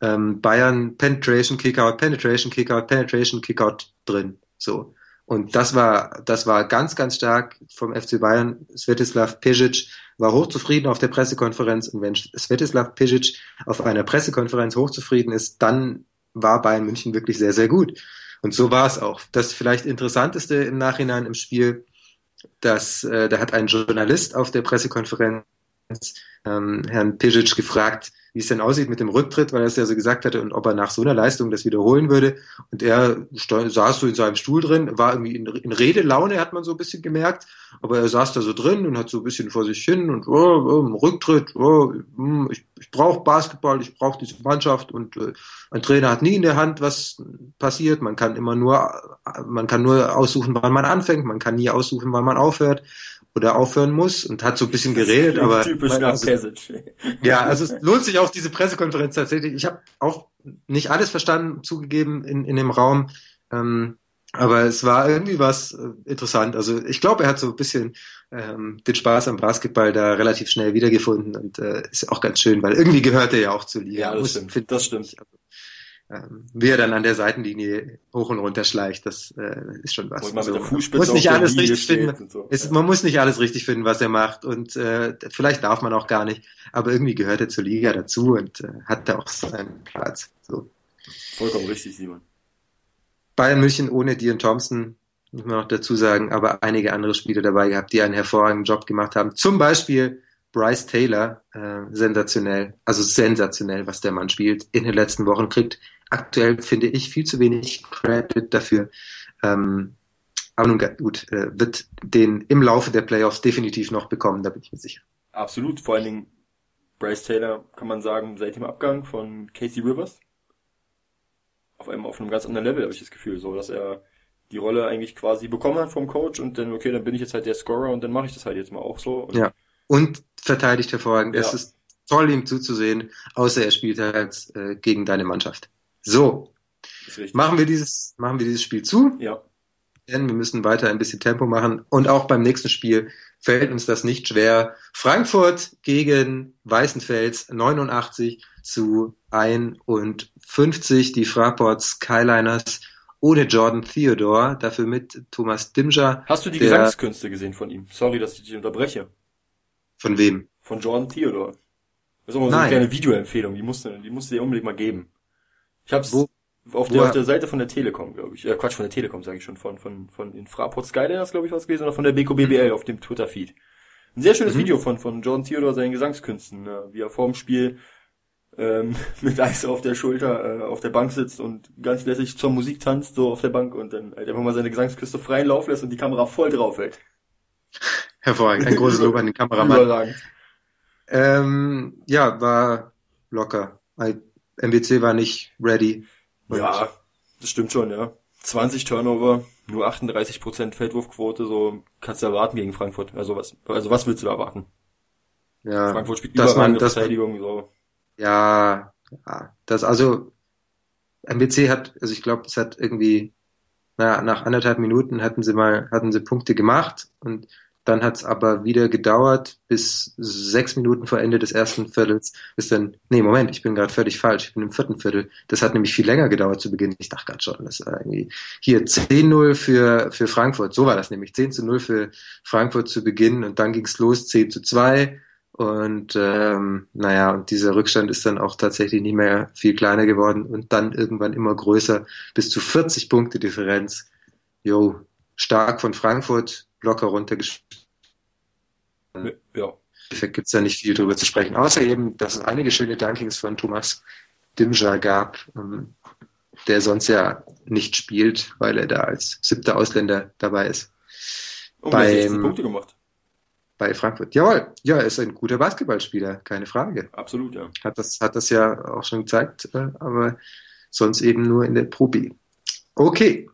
Ähm, Bayern Penetration, Kickout, Penetration, Kickout, Penetration, Kickout drin. So. Und das war, das war ganz, ganz stark vom FC Bayern. Svetislav Pejic war hochzufrieden auf der Pressekonferenz. Und wenn Svetislav Pejic auf einer Pressekonferenz hochzufrieden ist, dann war Bayern München wirklich sehr, sehr gut. Und so war es auch. Das vielleicht interessanteste im Nachhinein im Spiel, dass äh, da hat ein Journalist auf der Pressekonferenz ähm, Herrn Pisic gefragt, wie es denn aussieht mit dem Rücktritt, weil er es ja so gesagt hatte und ob er nach so einer Leistung das wiederholen würde. Und er saß so in seinem Stuhl drin, war irgendwie in, in Redelaune, hat man so ein bisschen gemerkt, aber er saß da so drin und hat so ein bisschen vor sich hin und oh, oh, Rücktritt, oh, hm, ich, ich brauche Basketball, ich brauche diese Mannschaft und äh, ein Trainer hat nie in der Hand, was passiert. Man kann immer nur, man kann nur aussuchen, wann man anfängt, man kann nie aussuchen, wann man aufhört oder aufhören muss und hat so ein bisschen geredet, aber Typisch nach also, ja, also es lohnt sich auch diese Pressekonferenz tatsächlich. Ich habe auch nicht alles verstanden, zugegeben in, in dem Raum, ähm, aber es war irgendwie was äh, interessant. Also ich glaube, er hat so ein bisschen ähm, den Spaß am Basketball da relativ schnell wiedergefunden und äh, ist auch ganz schön, weil irgendwie gehört er ja auch zur Liga. Ja, das stimmt. Das ich. stimmt. Also, ähm, wie er dann an der Seitenlinie hoch und runter schleicht, das äh, ist schon was. Und Also, der man Fußspitze muss nicht alles Linie richtig steht finden. und so. Es, Ja. man muss nicht alles richtig finden, was er macht und äh, vielleicht darf man auch gar nicht, aber irgendwie gehört er zur Liga dazu und äh, hat da auch seinen Platz. So. Vollkommen richtig, Simon. Bayern München ohne Dion Thompson, muss man noch dazu sagen, aber einige andere Spieler dabei gehabt, die einen hervorragenden Job gemacht haben. Zum Beispiel Bryce Taylor, äh, sensationell, also sensationell, was der Mann spielt in den letzten Wochen, kriegt aktuell, finde ich, viel zu wenig Credit dafür. Ähm, aber nun gut, äh, wird den im Laufe der Playoffs definitiv noch bekommen, da bin ich mir sicher. Absolut. Vor allen Dingen Bryce Taylor, kann man sagen, seit dem Abgang von Casey Rivers auf einem, auf einem ganz anderen Level, habe ich das Gefühl, so, dass er die Rolle eigentlich quasi bekommen hat vom Coach und dann, okay, dann bin ich jetzt halt der Scorer und dann mache ich das halt jetzt mal auch so. Und Ja. Und verteidigt hervorragend. Ja. Es ist toll, ihm zuzusehen, außer er spielt halt äh, gegen deine Mannschaft. So, machen wir dieses, machen wir dieses Spiel zu, Ja. denn wir müssen weiter ein bisschen Tempo machen. Und auch beim nächsten Spiel fällt uns das nicht schwer. Frankfurt gegen Weißenfels 89 zu 51. Die Fraport Skyliners ohne Jordan Theodore, dafür mit Thomas Dimger. Hast du die Gesangskünste gesehen von ihm? Sorry, dass ich dich unterbreche. Von wem? Von Jordan Theodore. Das ist auch mal so Nein. eine kleine Videoempfehlung, die musst du, die musst du dir unbedingt mal geben. Ich hab's Wo- auf, der, auf der Seite von der Telekom, glaube ich. Ja, Quatsch, von der Telekom sage ich schon. Von, von, von in Fraport Skyliners, glaube ich, was gewesen, oder von der BKBBL BBL auf dem Twitter-Feed. Ein sehr schönes Mhm. Video von, von Jordan Theodore, seinen Gesangskünsten, äh, wie er vor dem Spiel ähm, mit Eis auf der Schulter äh, auf der Bank sitzt und ganz lässig zur Musik tanzt, so auf der Bank und dann halt einfach mal seine Gesangsküste freien Lauf lässt und die Kamera voll drauf hält. Hervorragend. Ein großes Lob an den Kameramann. Überragend. Ähm, ja, war locker. Weil MBC war nicht ready. Und Ja, das stimmt schon, ja. 20 Turnover, nur 38% Feldwurfquote, so kannst du erwarten gegen Frankfurt. Also was, also was willst du da erwarten? ja, Frankfurt spielt dass man, dass Verteidigung, so. ja, ja, das, also, MBC hat, also ich glaube, es hat irgendwie, na, nach anderthalb Minuten hatten sie mal, hatten sie Punkte gemacht und Dann hat es aber wieder gedauert bis sechs Minuten vor Ende des ersten Viertels, bis dann, nee, Moment, ich bin gerade völlig falsch, ich bin im vierten Viertel. Das hat nämlich viel länger gedauert zu Beginn. Ich dachte gerade schon, das war irgendwie hier 10-0 für, für Frankfurt. So war das nämlich. 10 zu 0 für Frankfurt zu Beginn und dann ging es los, 10 zu 2. Und ähm, naja, und dieser Rückstand ist dann auch tatsächlich nicht mehr viel kleiner geworden und dann irgendwann immer größer, bis zu 40 Punkte Differenz. Jo, stark von Frankfurt, locker runtergespielt. Ja. Effekt gibt's da nicht viel drüber zu sprechen. Außer eben, dass es einige schöne Dankings von Thomas Dimja gab, ähm, der sonst ja nicht spielt, weil er da als siebter Ausländer dabei ist. Und Beim, Punkte gemacht. Bei Frankfurt. Jawohl, ja, er ist ein guter Basketballspieler, keine Frage. Absolut, ja. Hat das, hat das ja auch schon gezeigt, äh, aber sonst eben nur in der Probi. Okay.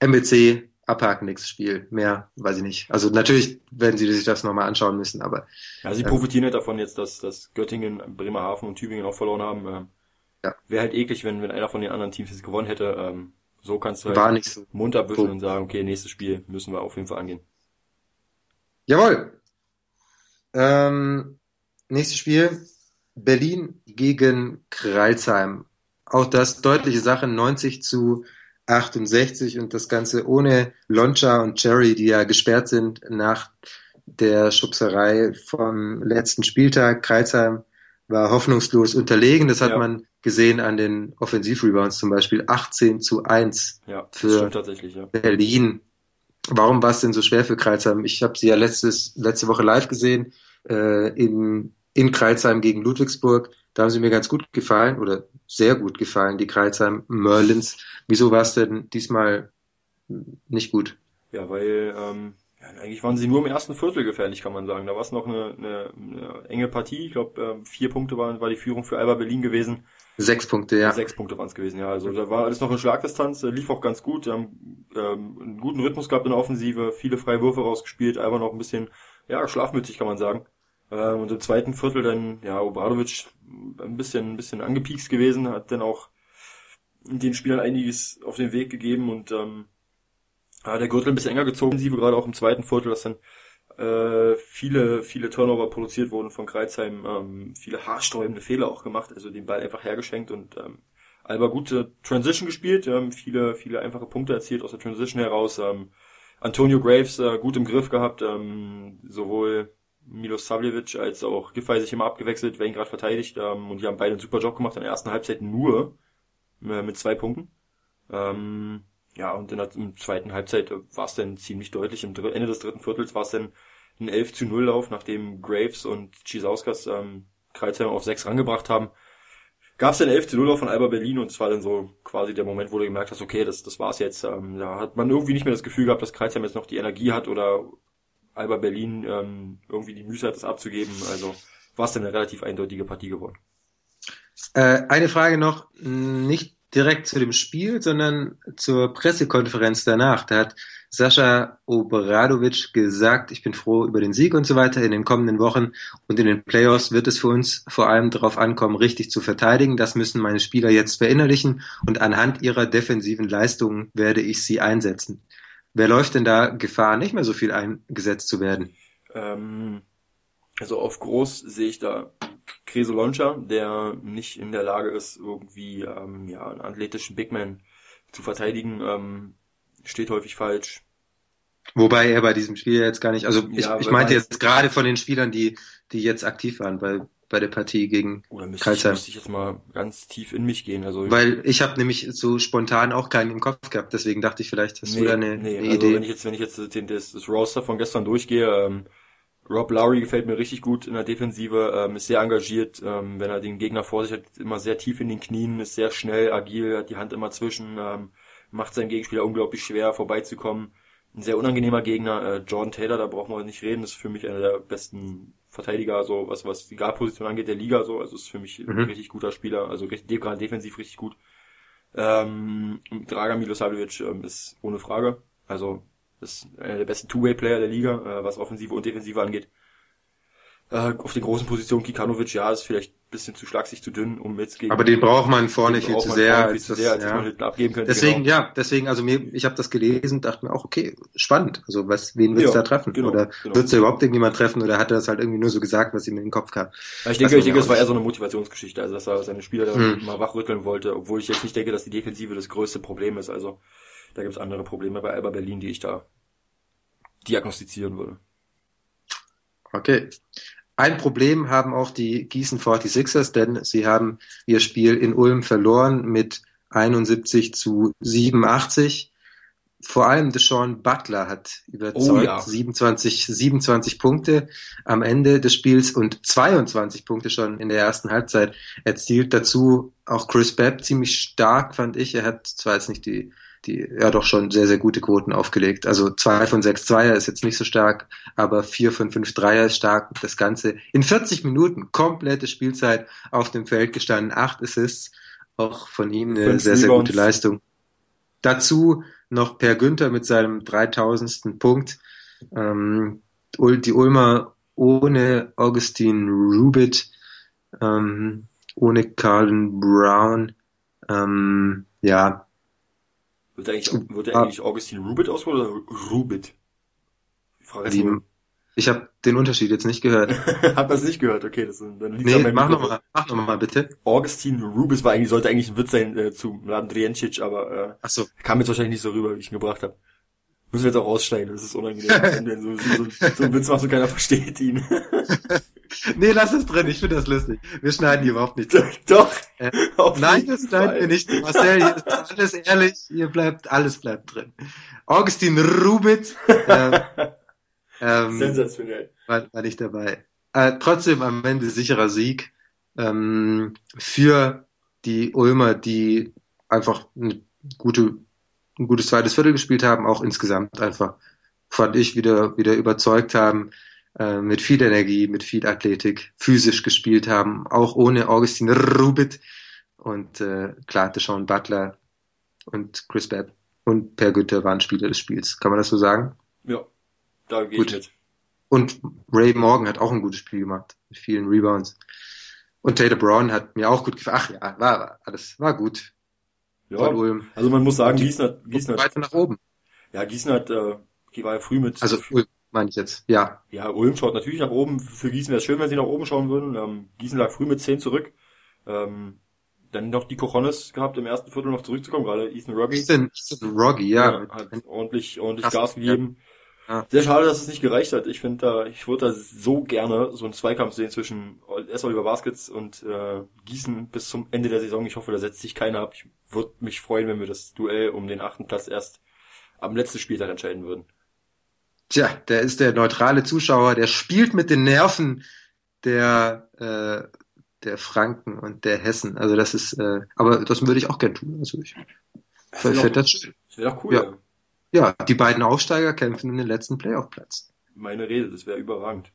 MBC abhaken, nächstes Spiel. Mehr, weiß ich nicht. Also natürlich werden sie sich das nochmal anschauen müssen, aber. Ja, sie ähm, profitieren halt davon jetzt, dass, dass Göttingen, Bremerhaven und Tübingen auch verloren haben. Ähm, ja. Wäre halt eklig, wenn, wenn einer von den anderen Teams jetzt gewonnen hätte. Ähm, so kannst du halt War nicht so. munter büschen und sagen, okay, nächstes Spiel müssen wir auf jeden Fall angehen. Jawohl. Ähm, nächstes Spiel. Berlin gegen Kreilsheim. Auch das deutliche Sache, 90 zu 68 und das Ganze ohne Loncha und Cherry, die ja gesperrt sind nach der Schubserei vom letzten Spieltag. Kreuzheim war hoffnungslos unterlegen. Das hat ja. man gesehen an den Offensivrebounds zum Beispiel. 18 zu 1 ja, für ja. Berlin. Warum war es denn so schwer für Kreuzheim? Ich habe sie ja letztes, letzte Woche live gesehen äh, in, in Kreuzheim gegen Ludwigsburg. Da haben sie mir ganz gut gefallen oder sehr gut gefallen, die Kreuzheim Merlins. Wieso war es denn diesmal nicht gut? Ja, weil ähm, ja, eigentlich waren sie nur im ersten Viertel gefährlich, kann man sagen. Da war es noch eine, eine, eine enge Partie. Ich glaube, äh, vier Punkte waren, war die Führung für Alba Berlin gewesen. Sechs Punkte, ja. Sechs Punkte waren es gewesen, ja. Also da war alles noch in Schlagdistanz, äh, lief auch ganz gut. haben ähm, einen guten Rhythmus gehabt in der Offensive, viele freie Würfe rausgespielt, Alba noch ein bisschen, ja, schlafmützig kann man sagen. Ähm, und im zweiten Viertel dann, ja, Obradovic ein bisschen, ein bisschen angepiekst gewesen, hat dann auch den Spielern einiges auf den Weg gegeben und ähm, ja, der Gürtel ein bisschen enger gezogen, gerade auch im zweiten Viertel, dass dann äh, viele, viele Turnover produziert wurden von Kreuzheim, ähm, viele haarsträubende Fehler auch gemacht, also den Ball einfach hergeschenkt und ähm, Alba gute Transition gespielt, ähm, viele, viele einfache Punkte erzielt aus der Transition heraus. Ähm, Antonio Graves äh, gut im Griff gehabt, ähm, sowohl Milos Savljevic als auch Giffey sich immer abgewechselt, wer ihn gerade verteidigt. Ähm, und die haben beide einen super Job gemacht in der ersten Halbzeit nur äh, mit zwei Punkten. Ähm, ja, und in der zweiten Halbzeit war es dann ziemlich deutlich. Im Ende des dritten Viertels war es dann ein 11 zu 0 Lauf, nachdem Graves und Chisauskas ähm, Kreuzheim auf 6 rangebracht haben. Gab es dann 11 zu 0 Lauf von Alba Berlin und es war dann so quasi der Moment, wo du gemerkt hast, okay, das, das war's jetzt. Ähm, da hat man irgendwie nicht mehr das Gefühl gehabt, dass Kreuzheim jetzt noch die Energie hat oder Alba Berlin ähm, irgendwie die Mühe hat, das abzugeben. Also war es dann eine relativ eindeutige Partie geworden. Äh, eine Frage noch, nicht direkt zu dem Spiel, sondern zur Pressekonferenz danach. Da hat Sascha Obradovic gesagt, ich bin froh über den Sieg und so weiter in den kommenden Wochen und in den Playoffs wird es für uns vor allem darauf ankommen, richtig zu verteidigen. Das müssen meine Spieler jetzt verinnerlichen und anhand ihrer defensiven Leistungen werde ich sie einsetzen. Wer läuft denn da Gefahr, nicht mehr so viel eingesetzt zu werden? Ähm, also auf groß sehe ich da Kresoloncha, der nicht in der Lage ist, irgendwie ähm, ja, einen athletischen Bigman zu verteidigen, ähm, steht häufig falsch. Wobei er bei diesem Spiel jetzt gar nicht, also ich, ja, ich meinte jetzt gerade von den Spielern, die, die jetzt aktiv waren, weil bei der Partie gegen Oder müsste ich, müsste ich jetzt mal ganz tief in mich gehen. Also Weil ich habe nämlich so spontan auch keinen im Kopf gehabt, deswegen dachte ich vielleicht, hast nee, du da eine, nee, eine also Idee. Wenn ich jetzt, wenn ich jetzt das, das Roster von gestern durchgehe, ähm, Rob Lowry gefällt mir richtig gut in der Defensive, ähm, ist sehr engagiert, ähm, wenn er den Gegner vor sich hat, immer sehr tief in den Knien, ist sehr schnell, agil, hat die Hand immer zwischen, ähm, macht seinem Gegenspieler unglaublich schwer vorbeizukommen. Ein sehr unangenehmer Gegner, äh, Jordan Taylor, da brauchen wir nicht reden, ist für mich einer der besten Verteidiger, so was was die Guard-Position angeht, der Liga, so, also ist für mich mhm. ein richtig guter Spieler, also richtig, gerade defensiv richtig gut. Ähm, Dragan Milosavljevic ähm, ist ohne Frage, also ist einer der besten Two-Way-Player der Liga, äh, was Offensive und Defensive angeht. Äh, auf den großen Positionen Kikanovic, ja, ist vielleicht bisschen zu schlagsig, zu dünn, um jetzt gegen. Aber den braucht man vorne viel zu sehr, viel als zu sehr, als ja. man hinten abgeben könnte. Deswegen, genau. ja, deswegen, also mir, ich habe das gelesen, dachte mir auch, okay, spannend. Also was, wen wird's Ja, da treffen? genau, oder genau. wird's da überhaupt irgendjemand treffen? Oder hat er das halt irgendwie nur so gesagt, was ihm in den Kopf kam? Ja, ich denke, ich denke, das war eher so eine Motivationsgeschichte, also dass er seine Spieler da Hm. mal wachrütteln wollte, obwohl ich jetzt nicht denke, dass die Defensive das größte Problem ist. Also da gibt's andere Probleme bei Alba Berlin, die ich da diagnostizieren würde. Okay. Ein Problem haben auch die Gießen 46ers, denn sie haben ihr Spiel in Ulm verloren mit 71 zu 87. Vor allem Deshaun Butler hat überzeugt. Oh ja. 27, 27 Punkte am Ende des Spiels und 22 Punkte schon in der ersten Halbzeit erzielt. Dazu auch Chris Babb ziemlich stark, fand ich. Er hat zwar jetzt nicht die, die, ja doch schon sehr, sehr gute Quoten aufgelegt. Also zwei von sechs Zweier ist jetzt nicht so stark, aber vier von fünf Dreier ist stark. Das Ganze in 40 Minuten, komplette Spielzeit auf dem Feld gestanden, acht Assists, auch von ihm eine Fünf sehr, sehr Rebounds. gute Leistung. Dazu noch Per Günther mit seinem 3000. Punkt. Ähm, die Ulmer ohne Augustin Rubit, ähm, ohne Carlin Brown, ähm, ja, Wird eigentlich, wird Ah. eigentlich Augustin Rubit ausgesprochen oder Rubit? Die ich habe den Unterschied jetzt nicht gehört. hat das nicht gehört? Okay, das, dann liegt's Nee, mach nochmal, mach noch mal bitte. Augustin Rubis war eigentlich, sollte eigentlich ein Witz sein äh, zu Mladen Driencic, aber äh, Ach so. kam jetzt wahrscheinlich nicht so rüber, wie ich ihn gebracht habe. Müssen wir jetzt auch rausschneiden, das ist unangenehm. so, so, so, so einen Witz machst und keiner versteht ihn. Nee, lass es drin, ich finde das lustig. Wir schneiden die überhaupt nicht. drin. Doch. Äh, Nein, das schneiden Fall. wir nicht. Marcel, hier ist alles ehrlich, hier bleibt, alles bleibt drin. Augustin Rubit, äh, ähm, Sensationell. war, war nicht dabei. Äh, trotzdem am Ende sicherer Sieg ähm, für die Ulmer, die einfach eine gute, ein gutes zweites Viertel gespielt haben, auch insgesamt einfach, fand ich, wieder, wieder überzeugt haben, äh, mit viel Energie, mit viel Athletik, physisch gespielt haben, auch ohne Augustin Rubit und äh, klar, Deshaun Butler und Chris Babb und Per Günther waren Spieler des Spiels. Kann man das so sagen? Ja, da gehe Gut. ich mit. Und Ray Morgan hat auch ein gutes Spiel gemacht, mit vielen Rebounds. Und Taylor Brown hat mir auch gut gefallen. Ach ja, war, war alles, war gut. Ja, also man muss sagen, Die- Gießen hat, Gießen hat, Weiter nach oben. ja, Gießen hat, äh, war ja früh mit, Also Ulm meine ich jetzt. Ja. ja, Ulm schaut natürlich nach oben. Für Gießen wäre es schön, wenn sie nach oben schauen würden. Ähm, Gießen lag früh mit 10 zurück. Ähm, dann noch die Cojones gehabt, im ersten Viertel noch zurückzukommen, gerade Ethan Ruggie. Ethan, Ethan Roggy, ja. Ja, hat ordentlich, ordentlich Krass, Gas gegeben. Ja. Sehr schade, dass es nicht gereicht hat. Ich finde da, ich würde da so gerne so einen Zweikampf sehen zwischen S. Oliver Baskets und äh, Gießen bis zum Ende der Saison. Ich hoffe, da setzt sich keiner ab. Ich würde mich freuen, wenn wir das Duell um den achten Platz erst am letzten Spieltag entscheiden würden. Tja, der ist der neutrale Zuschauer, der spielt mit den Nerven der, äh, der Franken und der Hessen. Also das ist, äh, aber das würde ich auch gern tun. Also ich Das wäre schön. das wär doch cool. Ja. Ja. Ja, die beiden Aufsteiger kämpfen um den letzten Playoff-Platz. Meine Rede, das wäre überragend.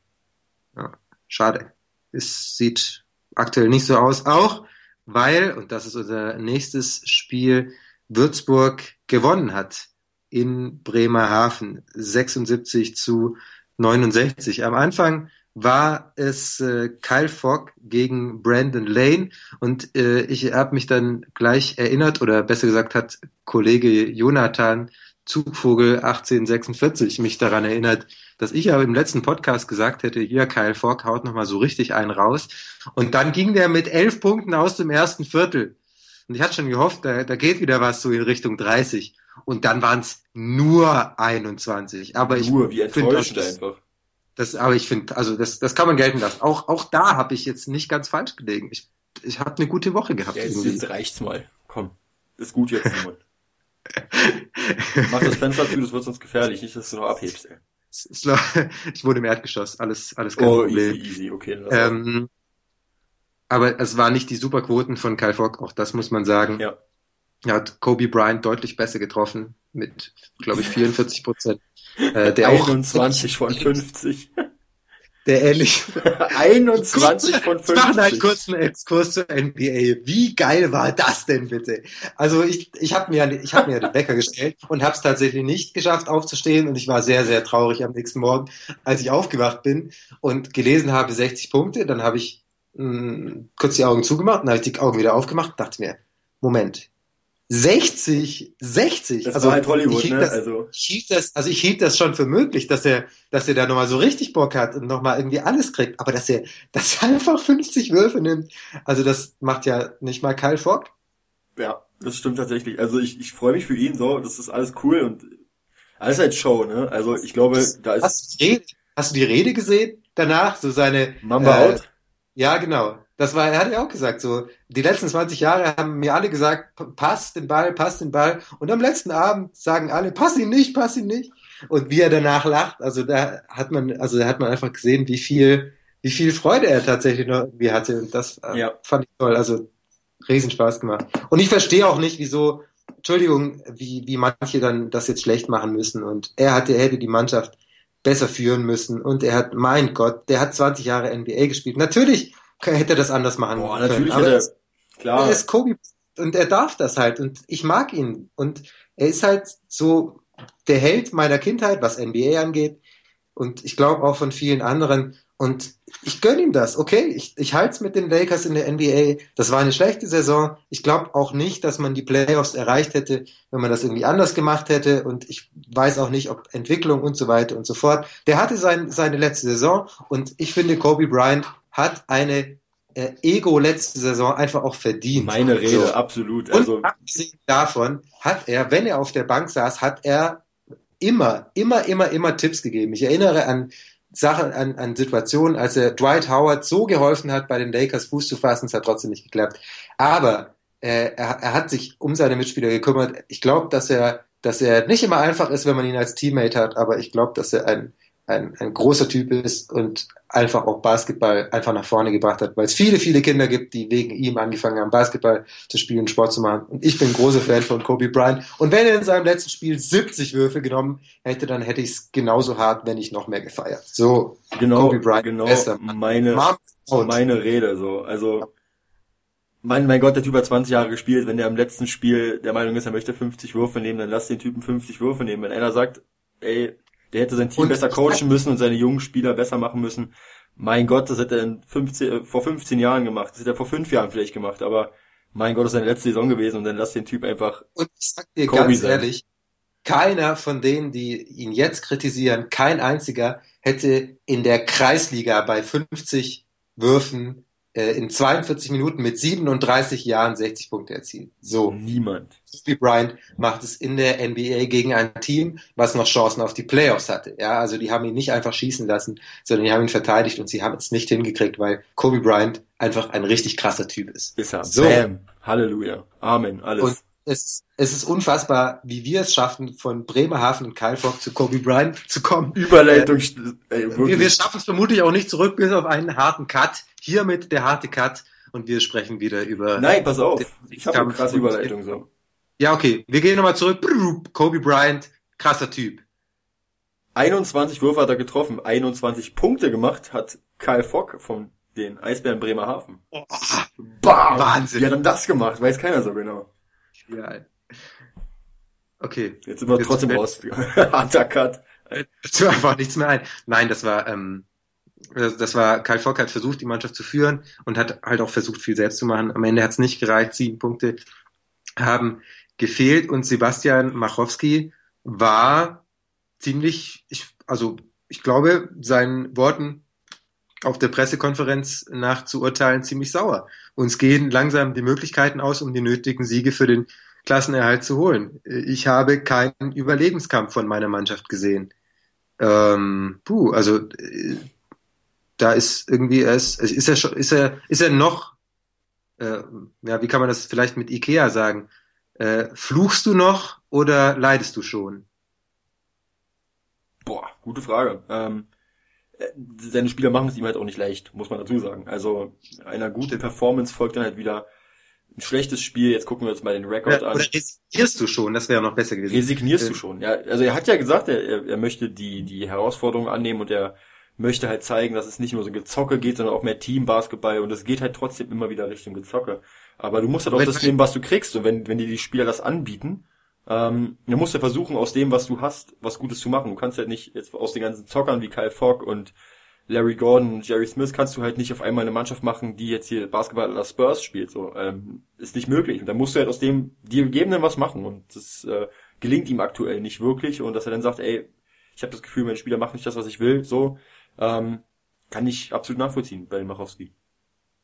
Schade. Es sieht aktuell nicht so aus, auch weil, und das ist unser nächstes Spiel, Würzburg gewonnen hat in Bremerhaven 76 zu 69. Am Anfang war es äh, Kyle Fogg gegen Brandon Lane und äh, ich habe mich dann gleich erinnert oder besser gesagt hat Kollege Jonathan Zugvogel 1846 mich daran erinnert, dass ich ja im letzten Podcast gesagt hätte, hier Kyle Fogg haut nochmal so richtig einen raus. Und dann ging der mit elf Punkten aus dem ersten Viertel. Und ich hatte schon gehofft, da, da geht wieder was so in Richtung 30. Und dann waren es nur 21. Aber ich Nur, wie finde enttäuschend das, einfach. das, aber ich finde, also das, das kann man gelten lassen. Auch, auch da habe ich jetzt nicht ganz falsch gelegen. Ich, ich habe eine gute Woche gehabt. Ja, jetzt, irgendwie. jetzt reicht's mal. Komm. Ist gut jetzt. Mach das Fenster zu, das wird sonst gefährlich. Nicht, dass du noch abhebst, ey. Ich wohne im Erdgeschoss, alles, alles kein Oh, Problem. easy, easy, okay. Ähm, aber es war nicht die Superquoten von Kyle Fogg, auch das muss man sagen. Ja. Er hat Kobe Bryant deutlich besser getroffen, mit, glaube ich, 44 Prozent. Äh, der auch, 21 von 50. der ähnlich. 21 von Wir machen einen 50. kurzen Exkurs zur NBA. Wie geil war das denn bitte? Also ich, ich habe mir, ich hab mir den Wecker gestellt und habe es tatsächlich nicht geschafft aufzustehen und ich war sehr, sehr traurig am nächsten Morgen, als ich aufgewacht bin und gelesen habe 60 Punkte. Dann habe ich mh, kurz die Augen zugemacht, dann habe ich die Augen wieder aufgemacht und dachte mir, Moment, 60, 60. Das also war halt Hollywood, ich hielt ne? Das, Also- ich hielt das, also ich hielt das schon für möglich, dass er, dass er da nochmal so richtig Bock hat und nochmal irgendwie alles kriegt. Aber dass er, dass er einfach 50 Würfe nimmt, also das macht ja nicht mal Kyle Fogg. Ja, das stimmt tatsächlich. Also ich, ich freue mich für ihn so, das ist alles cool und alles halt Show, ne? Also ich glaube, da ist Hast du die Rede, hast du die Rede gesehen danach? So seine, Mamba äh, out. Ja, genau. Das war, er hat ja auch gesagt, so, die letzten 20 Jahre haben mir alle gesagt, p- pass den Ball, pass den Ball. Und am letzten Abend sagen alle, pass ihn nicht, pass ihn nicht. Und wie er danach lacht, also da hat man, also da hat man einfach gesehen, wie viel, wie viel Freude er tatsächlich noch irgendwie hatte. Und das äh, Ja. fand ich toll. Also, riesen Spaß gemacht. Und ich verstehe auch nicht, wieso, Entschuldigung, wie, wie manche dann das jetzt schlecht machen müssen. Und er hatte, er hätte die Mannschaft besser führen müssen. Und er hat, mein Gott, der hat 20 Jahre NBA gespielt. Natürlich hätte er das anders machen Boah, können. natürlich aber hätte er, klar. er ist Kobe und er darf das halt und ich mag ihn. Und er ist halt so der Held meiner Kindheit, was NBA angeht. Und ich glaube auch von vielen anderen. Und ich gönne ihm das, okay, ich, ich halte es mit den Lakers in der NBA, das war eine schlechte Saison, ich glaube auch nicht, dass man die Playoffs erreicht hätte, wenn man das irgendwie anders gemacht hätte. Und ich weiß auch nicht, ob Entwicklung und so weiter und so fort. Der hatte sein, seine letzte Saison. Und ich finde, Kobe Bryant hat eine äh, Ego letzte Saison einfach auch verdient. Meine Rede, So. absolut. Und Also abgesehen davon hat er, wenn er auf der Bank saß, hat er immer, immer, immer, immer Tipps gegeben. Ich erinnere an Sachen, an, an Situationen, als er Dwight Howard so geholfen hat, bei den Lakers Fuß zu fassen, es hat trotzdem nicht geklappt. Aber äh, er, er hat sich um seine Mitspieler gekümmert. Ich glaube, dass er, dass er nicht immer einfach ist, wenn man ihn als Teammate hat, aber ich glaube, dass er ein, ein, ein großer Typ ist und einfach auch Basketball einfach nach vorne gebracht hat, weil es viele, viele Kinder gibt, die wegen ihm angefangen haben, Basketball zu spielen, Sport zu machen. Und ich bin ein großer Fan von Kobe Bryant. Und wenn er in seinem letzten Spiel 70 Würfe genommen hätte, dann hätte ich es genauso hart, wenn nicht noch mehr gefeiert. So, genau, Kobe Bryant, genau bester Mann. meine, Mom meine Rede, so. Also, mein, mein Gott, der Typ hat 20 Jahre gespielt. Wenn der im letzten Spiel der Meinung ist, er möchte 50 Würfe nehmen, dann lass den Typen 50 Würfe nehmen. Wenn einer sagt, ey, der hätte sein Team Und- besser coachen müssen und seine jungen Spieler besser machen müssen. Mein Gott, das hätte er in 15, äh, vor 15 Jahren gemacht. Das hätte er vor 5 Jahren vielleicht gemacht. Aber mein Gott, das ist seine letzte Saison gewesen und dann lass den Typ einfach Und ich sag dir Kobe ganz sein. ehrlich, keiner von denen, die ihn jetzt kritisieren, kein einziger hätte in der Kreisliga bei 50 Würfen äh, in 42 Minuten mit 37 Jahren 60 Punkte erzielt. So. niemand. Kobe Bryant macht es in der NBA gegen ein Team, was noch Chancen auf die Playoffs hatte. Ja, also die haben ihn nicht einfach schießen lassen, sondern die haben ihn verteidigt und sie haben es nicht hingekriegt, weil Kobe Bryant einfach ein richtig krasser Typ ist. Ist er. So. Bam. Halleluja. Amen. Alles. Und es, es ist unfassbar, wie wir es schaffen, von Bremerhaven und Kyle Fogg zu Kobe Bryant zu kommen. Überleitung, st- ey, Wir, wir schaffen es vermutlich auch nicht zurück bis auf einen harten Cut. Hiermit der harte Cut und wir sprechen wieder über. Nein, pass auf. Ich habe eine krasse Überleitung so. Ja, okay. Wir gehen nochmal zurück. Kobe Bryant, krasser Typ. 21 Würfe hat er getroffen, 21 Punkte gemacht hat Kyle Fogg von den Eisbären Bremerhaven. Bam! Wahnsinn. Wie hat er das gemacht? Weiß keiner so genau. Ja. Okay. Jetzt sind wir Jetzt- trotzdem raus. Harter Cut. Dazu einfach nichts mehr ein. Nein, das war, ähm, das, war, Kyle Fogg hat versucht, die Mannschaft zu führen und hat halt auch versucht, viel selbst zu machen. Am Ende hat es nicht gereicht. Sieben Punkte haben gefehlt und Sebastian Machowski war ziemlich, ich, also ich glaube, seinen Worten auf der Pressekonferenz nach zu urteilen ziemlich sauer. Uns gehen langsam die Möglichkeiten aus, um die nötigen Siege für den Klassenerhalt zu holen. Ich habe keinen Überlebenskampf von meiner Mannschaft gesehen. Ähm, puh, also äh, da ist irgendwie es ist er schon, ist er ist er noch äh, ja wie kann man das vielleicht mit Ikea sagen äh, fluchst du noch oder leidest du schon Boah, gute Frage. Ähm, äh, seine Spieler machen es ihm halt auch nicht leicht, muss man dazu sagen. Also einer guten. Performance folgt dann halt wieder ein schlechtes Spiel. Jetzt gucken wir uns mal den Rekord an. oder resignierst du schon das wäre noch besser gewesen Resignierst du Äh, schon? Ja, also er hat ja gesagt, er, er, er möchte die, die Herausforderung annehmen und er möchte halt zeigen, dass es nicht nur so Gezocke geht, sondern auch mehr Teambasketball und es geht halt trotzdem immer wieder Richtung Gezocke. Aber du musst halt auch das nehmen, was du kriegst und wenn, wenn dir die Spieler das anbieten, ähm, dann musst du versuchen, aus dem, was du hast, was Gutes zu machen. Du kannst halt nicht jetzt aus den ganzen Zockern wie Kyle Fogg und Larry Gordon, Jerry Smith kannst du halt nicht auf einmal eine Mannschaft machen, die jetzt hier Basketball aller Spurs spielt. So ähm, ist nicht möglich. Und da musst du halt aus dem dir gegebenen was machen. Und das äh, gelingt ihm aktuell nicht wirklich. Und dass er dann sagt, ey, ich habe das Gefühl, meine Spieler machen nicht das, was ich will. So ähm, kann ich absolut nachvollziehen bei Machowski.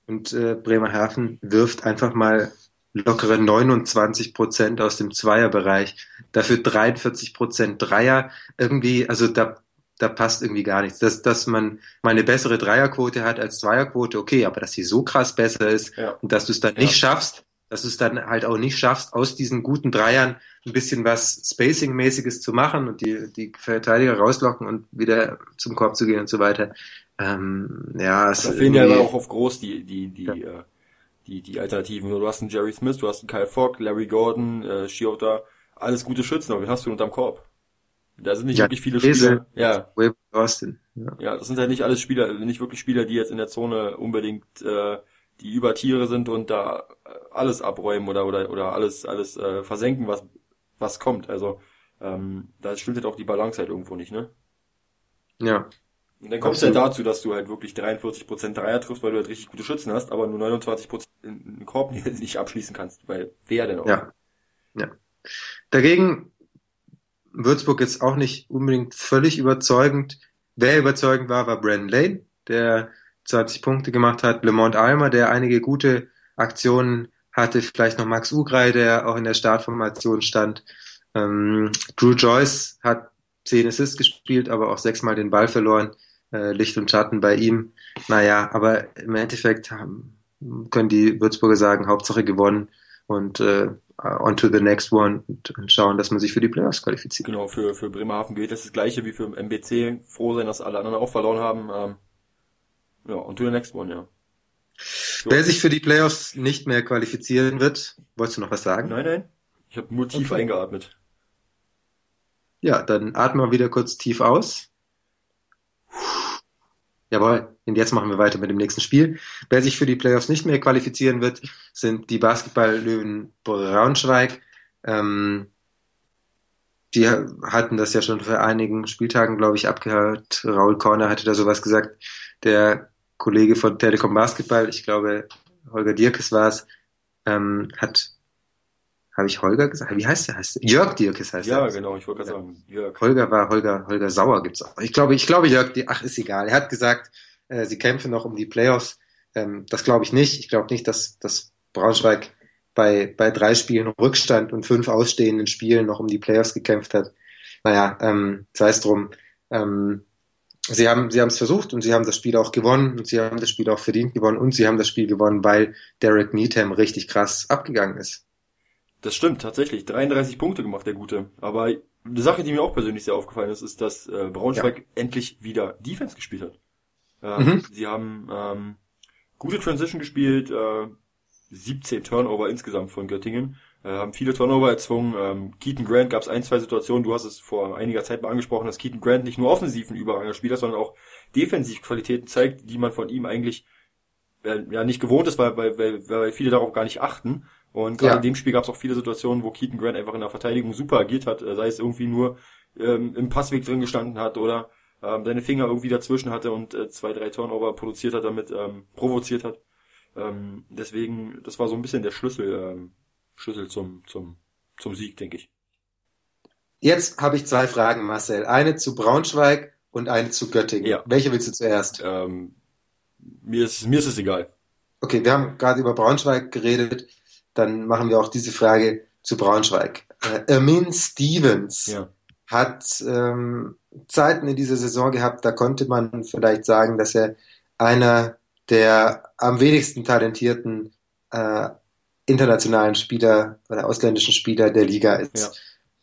Und äh, Bremerhaven wirft einfach mal lockere 29 Prozent aus dem Zweierbereich. Dafür 43 Prozent Dreier. Irgendwie, also da, da passt irgendwie gar nichts. Dass, dass man mal eine bessere Dreierquote hat als Zweierquote, okay, aber dass sie so krass besser ist Ja. und dass du es dann Ja. nicht schaffst, dass du es dann halt auch nicht schaffst, aus diesen guten Dreiern ein bisschen was Spacing-mäßiges zu machen und die, die Verteidiger rauslocken und wieder zum Korb zu gehen und so weiter. Ähm, ja, es Da fehlen ja aber auch auf groß die, die, die, äh, die, die Alternativen. Du hast einen Jerry Smith, du hast einen Kyle Fogg, Larry Gordon, äh, Shiota, alles gute Schützen, aber wen hast du unterm Korb? Da sind nicht Ja, wirklich viele. Spieler. Ja, Austin. Ja. ja, das sind halt nicht alles Spieler, nicht wirklich Spieler, die jetzt in der Zone unbedingt äh, die Übertiere sind und da äh, alles abräumen oder oder oder alles alles äh, versenken, was was kommt. Also ähm, da stimmt halt auch die Balance halt irgendwo nicht, ne? ja. Und dann kommt es ja Absolut. dazu, dass du halt wirklich 43% Dreier triffst, weil du halt richtig gute Schützen hast, aber nur 29% in den Korb nicht abschließen kannst. Weil wer denn auch? Ja. Ja. Dagegen Würzburg jetzt auch nicht unbedingt völlig überzeugend. Wer überzeugend war, war Brandon Lane, der 20 Punkte gemacht hat. Lemont Almer, der einige gute Aktionen hatte. Vielleicht noch Max Ugrei, der auch in der Startformation stand. Ähm, Drew Joyce hat 10 Assists gespielt, aber auch sechsmal den Ball verloren. Äh, Licht und Schatten bei ihm. Naja, aber im Endeffekt haben, können die Würzburger sagen, Hauptsache gewonnen und äh, on to the next one und, schauen, dass man sich für die Playoffs qualifiziert. Genau, für, für Bremerhaven gilt das, das gleiche wie für MBC. Froh sein, dass alle anderen auch verloren haben. Ähm, ja, und to the next one, ja. So. Wer sich für die Playoffs nicht mehr qualifizieren wird, wolltest du noch was sagen? Nein, nein. Ich habe nur tief Okay. eingeatmet. Ja, dann atmen wir wieder kurz tief aus. Jawohl, und jetzt machen wir weiter mit dem nächsten Spiel. Wer sich für die Playoffs nicht mehr qualifizieren wird, sind die Basketball-Löwen Braunschweig. Ähm, die hatten das ja schon vor einigen Spieltagen, glaube ich, abgehört. Raul Korner hatte da sowas gesagt. Der Kollege von Telekom Basketball, ich glaube, Holger Dirkes war es, ähm, hat, habe ich Holger gesagt? Wie heißt der? Heißt der? Jörg Dirkes heißt Ja, er. genau, ich wollte gerade sagen, Jörg. Holger war Holger, Holger Sauer gibt's auch. Ich glaube, ich glaube, Jörg, ach, ist egal. Er hat gesagt, äh, sie kämpfen noch um die Playoffs. Ähm, das glaube ich nicht. Ich glaube nicht, dass, dass Braunschweig bei, bei drei Spielen Rückstand und fünf ausstehenden Spielen noch um die Playoffs gekämpft hat. Naja, ähm, sei es drum. Ähm, sie haben, sie haben es versucht und sie haben das Spiel auch gewonnen und sie haben das Spiel auch verdient gewonnen und sie haben das Spiel gewonnen, weil Derek Needham richtig krass abgegangen ist. Das stimmt, tatsächlich. 33 Punkte gemacht, der Gute. Aber eine Sache, die mir auch persönlich sehr aufgefallen ist, ist, dass äh, Braunschweig endlich wieder Defense gespielt hat. Äh, Mhm. Sie haben ähm, gute Transition gespielt, äh, 17 Turnover insgesamt von Göttingen, äh, haben viele Turnover erzwungen. Ähm, Keaton Grant gab es ein, zwei Situationen, du hast es vor einiger Zeit mal angesprochen, dass Keaton Grant nicht nur offensiv ein überragender Spieler ist, sondern auch defensiv Qualitäten zeigt, die man von ihm eigentlich äh, ja nicht gewohnt ist, weil, weil, weil, weil viele darauf gar nicht achten. Und gerade Ja. in dem Spiel gab es auch viele Situationen, wo Keaton Grant einfach in der Verteidigung super agiert hat, äh, sei es irgendwie nur ähm, im Passweg drin gestanden hat oder ähm, seine Finger irgendwie dazwischen hatte und äh, zwei, drei Turnover produziert hat, damit ähm, provoziert hat. Ähm, deswegen, das war so ein bisschen der Schlüssel, ähm, Schlüssel zum, zum, zum Sieg, denke ich. Jetzt habe ich zwei Fragen, Marcel. Eine zu Braunschweig und eine zu Göttingen. Ja. Welche willst du zuerst? Ähm, mir ist mir ist es egal. Okay, wir haben gerade über Braunschweig geredet. Dann machen wir auch diese Frage zu Braunschweig. Äh, Amin Stevens Ja. hat ähm, Zeiten in dieser Saison gehabt, da konnte man vielleicht sagen, dass er einer der am wenigsten talentierten äh, internationalen Spieler oder ausländischen Spieler der Liga ist. Ja.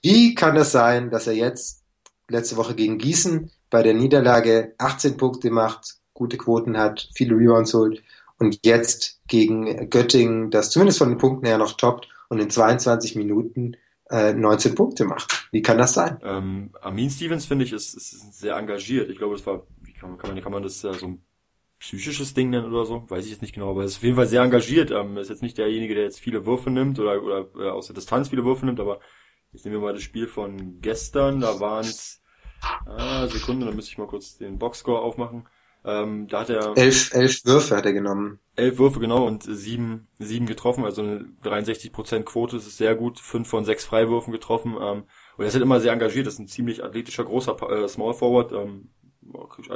Wie kann das sein, dass er jetzt letzte Woche gegen Gießen bei der Niederlage 18 Punkte macht, gute Quoten hat, viele Rebounds holt und jetzt gegen Göttingen, das zumindest von den Punkten her noch toppt und in 22 Minuten äh, 19 Punkte macht? Wie kann das sein? Ähm, Amin Stevens, finde ich, ist, ist sehr engagiert. Ich glaube, das war, wie kann man, kann man, kann man das äh, so ein psychisches Ding nennen oder so? Weiß ich jetzt nicht genau, aber er ist auf jeden Fall sehr engagiert. Ähm, ist jetzt nicht derjenige, der jetzt viele Würfe nimmt oder, oder äh, aus der Distanz viele Würfe nimmt, aber jetzt nehmen wir mal das Spiel von gestern, da waren es, ah, Sekunde, dann müsste ich mal kurz den Boxscore aufmachen. Ähm, da hat er elf, elf Würfe hat er genommen. elf Würfe genau und sieben, sieben getroffen, also eine 63% Quote, das ist sehr gut, fünf von sechs Freiwürfen getroffen. Ähm, und er ist halt immer sehr engagiert, das ist ein ziemlich athletischer, großer äh, Small Forward, ähm,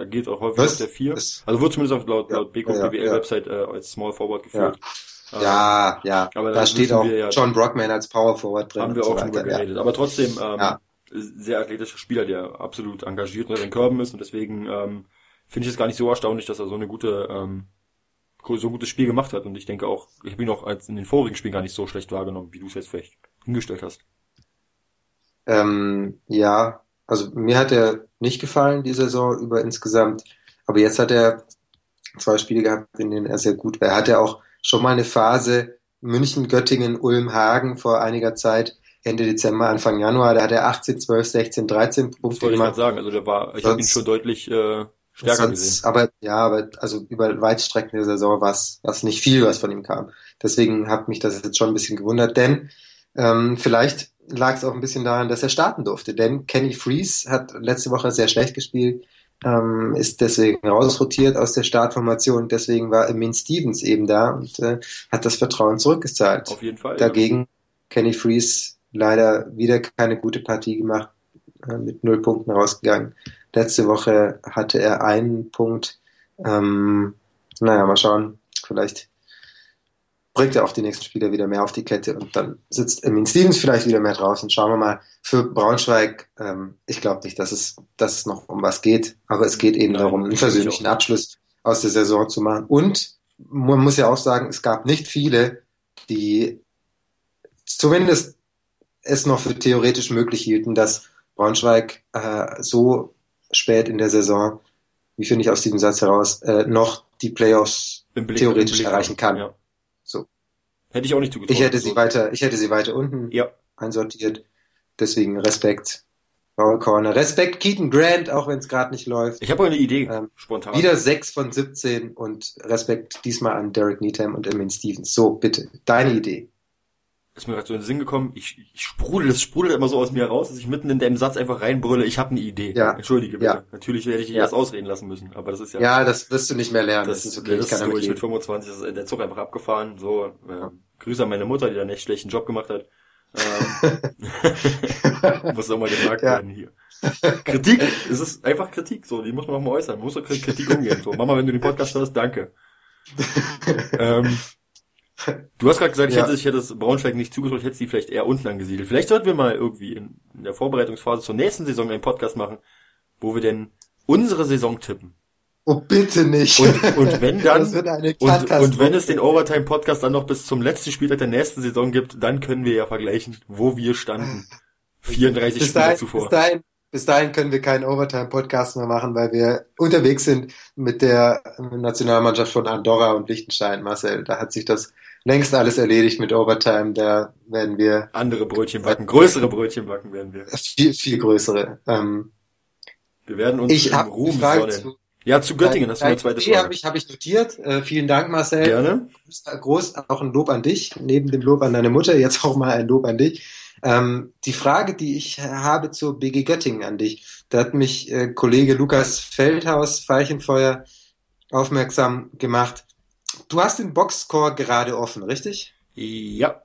geht auch häufig Was? auf der vier. Das- Also wird zumindest auf, laut, Ja, laut Beko ja, ja. BBL-Website äh, als Small Forward geführt. Ähm, Ja, ja. aber da steht auch ja- John Brockman als Power Forward drin. haben wir und so auch schon drüber geredet. Aber trotzdem, ähm, sehr athletischer Spieler, der absolut engagiert unter den Körben ist und deswegen ähm, finde ich es gar nicht so erstaunlich, dass er so eine gute, ähm, so ein gutes Spiel gemacht hat. Und ich denke auch, ich habe ihn auch als in den vorigen Spielen gar nicht so schlecht wahrgenommen, wie du es jetzt vielleicht hingestellt hast. Ähm, ja, also mir hat er nicht gefallen, die Saison über insgesamt. Aber jetzt hat er zwei Spiele gehabt, in denen er sehr gut war. Er hatte auch schon mal eine Phase München, Göttingen, Ulm, Hagen vor einiger Zeit, Ende Dezember, Anfang Januar, da hat er 18, 12, 16, 13 Das Punkte wollte ich gerade gemacht. sagen. Also der war, ich habe ihn schon deutlich äh, stärker Sonst, gesehen. aber ja, aber also über Weitstrecken der Saison war es nicht viel, was von ihm kam. Deswegen hat mich das jetzt schon ein bisschen gewundert, denn ähm, vielleicht lag es auch ein bisschen daran, dass er starten durfte. Denn Kenny Freeze hat letzte Woche sehr schlecht gespielt, ähm, ist deswegen rausrotiert aus der Startformation. Deswegen war Min Stevens eben da und äh, hat das Vertrauen zurückgezahlt. Auf jeden Fall. Dagegen Kenny Freeze leider wieder keine gute Partie gemacht, äh, mit null Punkten rausgegangen. Letzte Woche hatte er einen Punkt. Ähm, naja, mal schauen. Vielleicht bringt er auch die nächsten Spieler wieder mehr auf die Kette und dann sitzt Emin Stevens vielleicht wieder mehr draußen. Schauen wir mal. Für Braunschweig, ähm, ich glaube nicht, dass es, dass es noch um was geht, aber es geht eben Nein, darum, einen ich persönlichen. Abschluss aus der Saison zu machen. Und man muss ja auch sagen, es gab nicht viele, die zumindest es noch für theoretisch möglich hielten, dass Braunschweig äh, so spät in der Saison, wie finde ich aus diesem Satz heraus, äh, noch die Playoffs Blick- theoretisch erreichen kann. Ja. Hätte ich auch nicht zugetraut. Ich hätte sie weiter, ich hätte sie weiter unten Ja, einsortiert. Deswegen Respekt. Foul Corner. Respekt Keaton Grant, auch wenn es gerade nicht läuft. ich habe auch eine Idee, Ähm, spontan. Wieder 6 von 17 und Respekt diesmal an Derek Needham und Emin Stevens. So, bitte, deine Idee. Ist mir gerade so in den Sinn gekommen, ich, ich sprudel, es sprudelt immer so aus mir raus, dass ich mitten in dem Satz einfach reinbrülle, ich habe eine Idee. Ja. Entschuldige bitte. Ja. Natürlich werde ich dich Ja. erst ausreden lassen müssen, aber das ist ja, Ja, das wirst du nicht mehr lernen. das, Das, ist okay, das ich kann ist durch mit leben. 25, das ist der Zug einfach abgefahren. So, ähm, Grüße an meine Mutter, die da einen echt schlechten Job gemacht hat. Ähm, muss auch mal gesagt Ja. werden hier. Kritik, es ist einfach Kritik, so, die muss man auch mal äußern, man muss auch Kritik umgehen. So, Mama, wenn du den Podcast hörst, danke. ähm, du hast gerade gesagt, ich Ja. hätte, ich hätte es Braunschweig nicht zugetraut, ich hätte sie vielleicht eher unten angesiedelt. Vielleicht sollten wir mal irgendwie in, in der Vorbereitungsphase zur nächsten Saison einen Podcast machen, wo wir denn unsere Saison tippen. Oh, bitte nicht. Und, und wenn dann, das und, und wenn es den Overtime-Podcast dann noch bis zum letzten Spieltag der nächsten Saison gibt, dann können wir ja vergleichen, wo wir standen. 34 bis Spiele dahin, zuvor. bis dahin, bis dahin können wir keinen Overtime-Podcast mehr machen, weil wir unterwegs sind mit der Nationalmannschaft von Andorra und Liechtenstein, Marcel. Da hat sich das längst alles erledigt mit Overtime. Da werden wir Andere Brötchen backen, größere Brötchen backen werden wir. viel, viel größere. Ähm, Wir werden uns ich im Ruhm Frage sonnen. zu, Ja, zu Göttingen, das ist eine zweite Die habe Frage. ich, hab ich notiert. Äh, vielen Dank, Marcel. Gerne. Groß auch ein Lob an dich, neben dem Lob an deine Mutter, jetzt auch mal ein Lob an dich. Ähm, die Frage, die ich habe zur BG Göttingen an dich, da hat mich äh, Kollege Lukas Feldhaus, Veilchenfeuer, aufmerksam gemacht. Du hast den Boxscore gerade offen, richtig? Ja.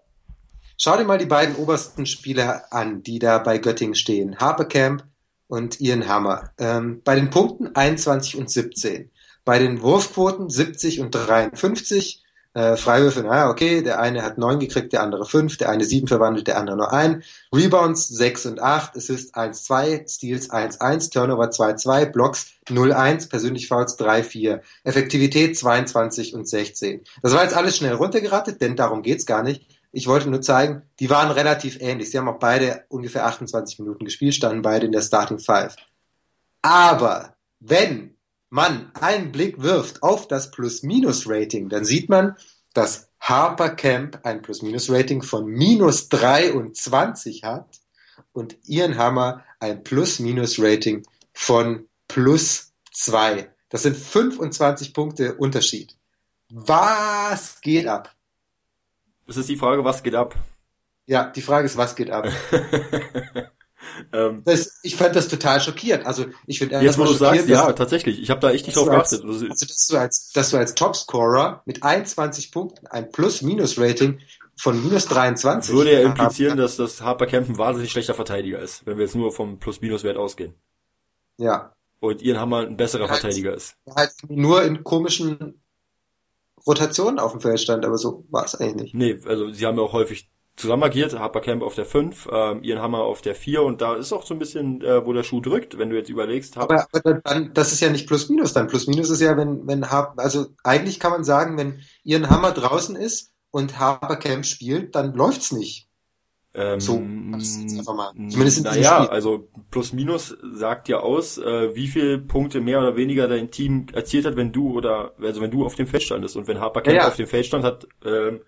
Schau dir mal die beiden obersten Spieler an, die da bei Göttingen stehen. Harpercamp und Ian Hammer. Ähm, bei den Punkten 21 und 17. Bei den Wurfquoten 70 und 53. Äh, Freiwürfe, naja, okay, der eine hat 9 gekriegt, der andere 5, der eine 7 verwandelt, der andere nur 1. Rebounds 6 und 8, Assists 1, 2, Steals 1, 1, Turnover 2, 2, Blocks 0, 1, persönlich Fouls 3, 4. Effektivität 22 und 16. Das war jetzt alles schnell runtergerattet, denn darum geht's gar nicht. Ich wollte nur zeigen, die waren relativ ähnlich. Sie haben auch beide ungefähr 28 Minuten gespielt, standen beide in der Starting Five. Aber wenn man einen Blick wirft auf das Plus-Minus-Rating, dann sieht man, dass Harper Camp ein Plus-Minus-Rating von minus 23 hat und Ian Hammer ein Plus-Minus-Rating von plus 2. Das sind 25 Punkte Unterschied. Was geht ab? Das ist die Frage, was geht ab? Ja, die Frage ist, was geht ab? ähm, das, ich fand das total schockierend. Also ich finde Jetzt, wo du sagst, ja, tatsächlich. Ich habe da echt nicht drauf geachtet. Also, dass du als, dass du als Topscorer mit 21 Punkten ein Plus-Minus-Rating von minus 23 würde ja implizieren, dass das Harper Camp ein wahnsinnig schlechter Verteidiger ist, wenn wir jetzt nur vom Plus-Minus-Wert ausgehen. Ja. Und Ian Hammer ein besserer halt, Verteidiger ist. Halt nur in komischen Rotationen auf dem Feld stand, aber so war es eigentlich nicht. Nee, also sie haben ja auch häufig zusammen agiert, Harper Camp auf der 5, ähm, Ian Hammer auf der 4 und da ist auch so ein bisschen, äh, wo der Schuh drückt, wenn du jetzt überlegst. Aber, aber dann, das ist ja nicht plus minus dann. Plus minus ist ja, wenn, wenn Harper, also eigentlich kann man sagen, wenn Ian Hammer draußen ist und Harper Camp spielt, dann läuft's nicht. Ähm, so, einfach mal. Zumindest in naja, also plus minus sagt ja aus, äh, wie viel Punkte mehr oder weniger dein Team erzielt hat, wenn du oder also wenn du auf dem Feld standest und wenn Harper Camp ja, ja. auf dem Feld stand, hat ähm,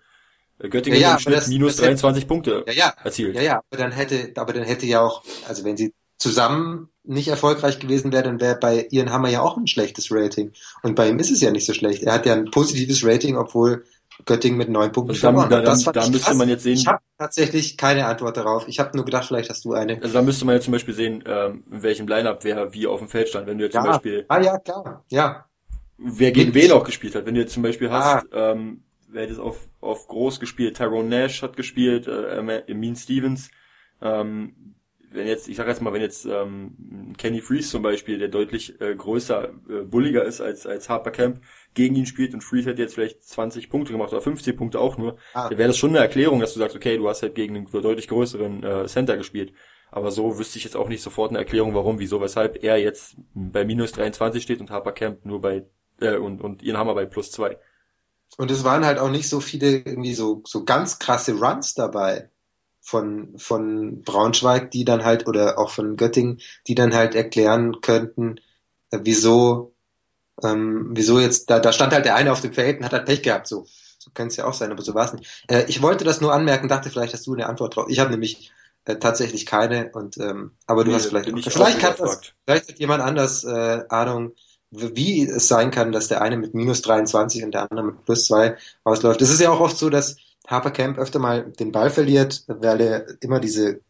Göttingen ja, ja, im das, minus das 23 hätte, Punkte ja, ja, erzielt. Ja, ja, aber dann hätte, aber dann hätte ja auch, also wenn sie zusammen nicht erfolgreich gewesen wäre, dann wäre bei Ian Hammer ja auch ein schlechtes Rating. Und bei ihm ist es ja nicht so schlecht. Er hat ja ein positives Rating, obwohl Göttingen mit neun Punkten also verloren. Da, da, da müsste krass. man jetzt sehen. Ich habe tatsächlich keine Antwort darauf. Ich habe nur gedacht, vielleicht hast du eine. Also da müsste man jetzt zum Beispiel sehen, ähm, in welchem Lineup wer wie auf dem Feld stand. Wenn du jetzt ja. zum Beispiel. Ah ja, klar. Ja. Wer gegen wen auch gespielt hat. Wenn du jetzt zum Beispiel hast, ah. ähm, wer hat auf, auf groß gespielt? Tyrone Nash hat gespielt, äh, Mean Stevens. Ähm, wenn jetzt, ich sag jetzt mal, wenn jetzt ähm, Kenny Freeze zum Beispiel, der deutlich äh, größer, äh, bulliger ist als, als Harper Camp, gegen ihn spielt und Freeze hätte jetzt vielleicht 20 Punkte gemacht oder 50 Punkte auch nur, ah. dann wäre das schon eine Erklärung, dass du sagst, okay, du hast halt gegen einen deutlich größeren äh, Center gespielt. Aber so wüsste ich jetzt auch nicht sofort eine Erklärung, warum, wieso, weshalb er jetzt bei minus 23 steht und Harper Camp nur bei äh, und, und Ian Hammer bei plus zwei. Und es waren halt auch nicht so viele irgendwie so, so ganz krasse Runs dabei von, von Braunschweig, die dann halt, oder auch von Göttingen, die dann halt erklären könnten, äh, wieso, ähm, wieso jetzt, da, da stand halt der eine auf dem Feld und hat halt Pech gehabt, so. So könnte es ja auch sein, aber so war es nicht. Äh, ich wollte das nur anmerken, dachte, vielleicht hast du eine Antwort drauf. Ich habe nämlich äh, tatsächlich keine und ähm, aber du nee, hast vielleicht vielleicht kann das, vielleicht hat jemand anders äh, Ahnung wie es sein kann, dass der eine mit minus 23 und der andere mit plus 2 ausläuft. Es ist ja auch oft so, dass Harper Camp öfter mal den Ball verliert, weil er immer diese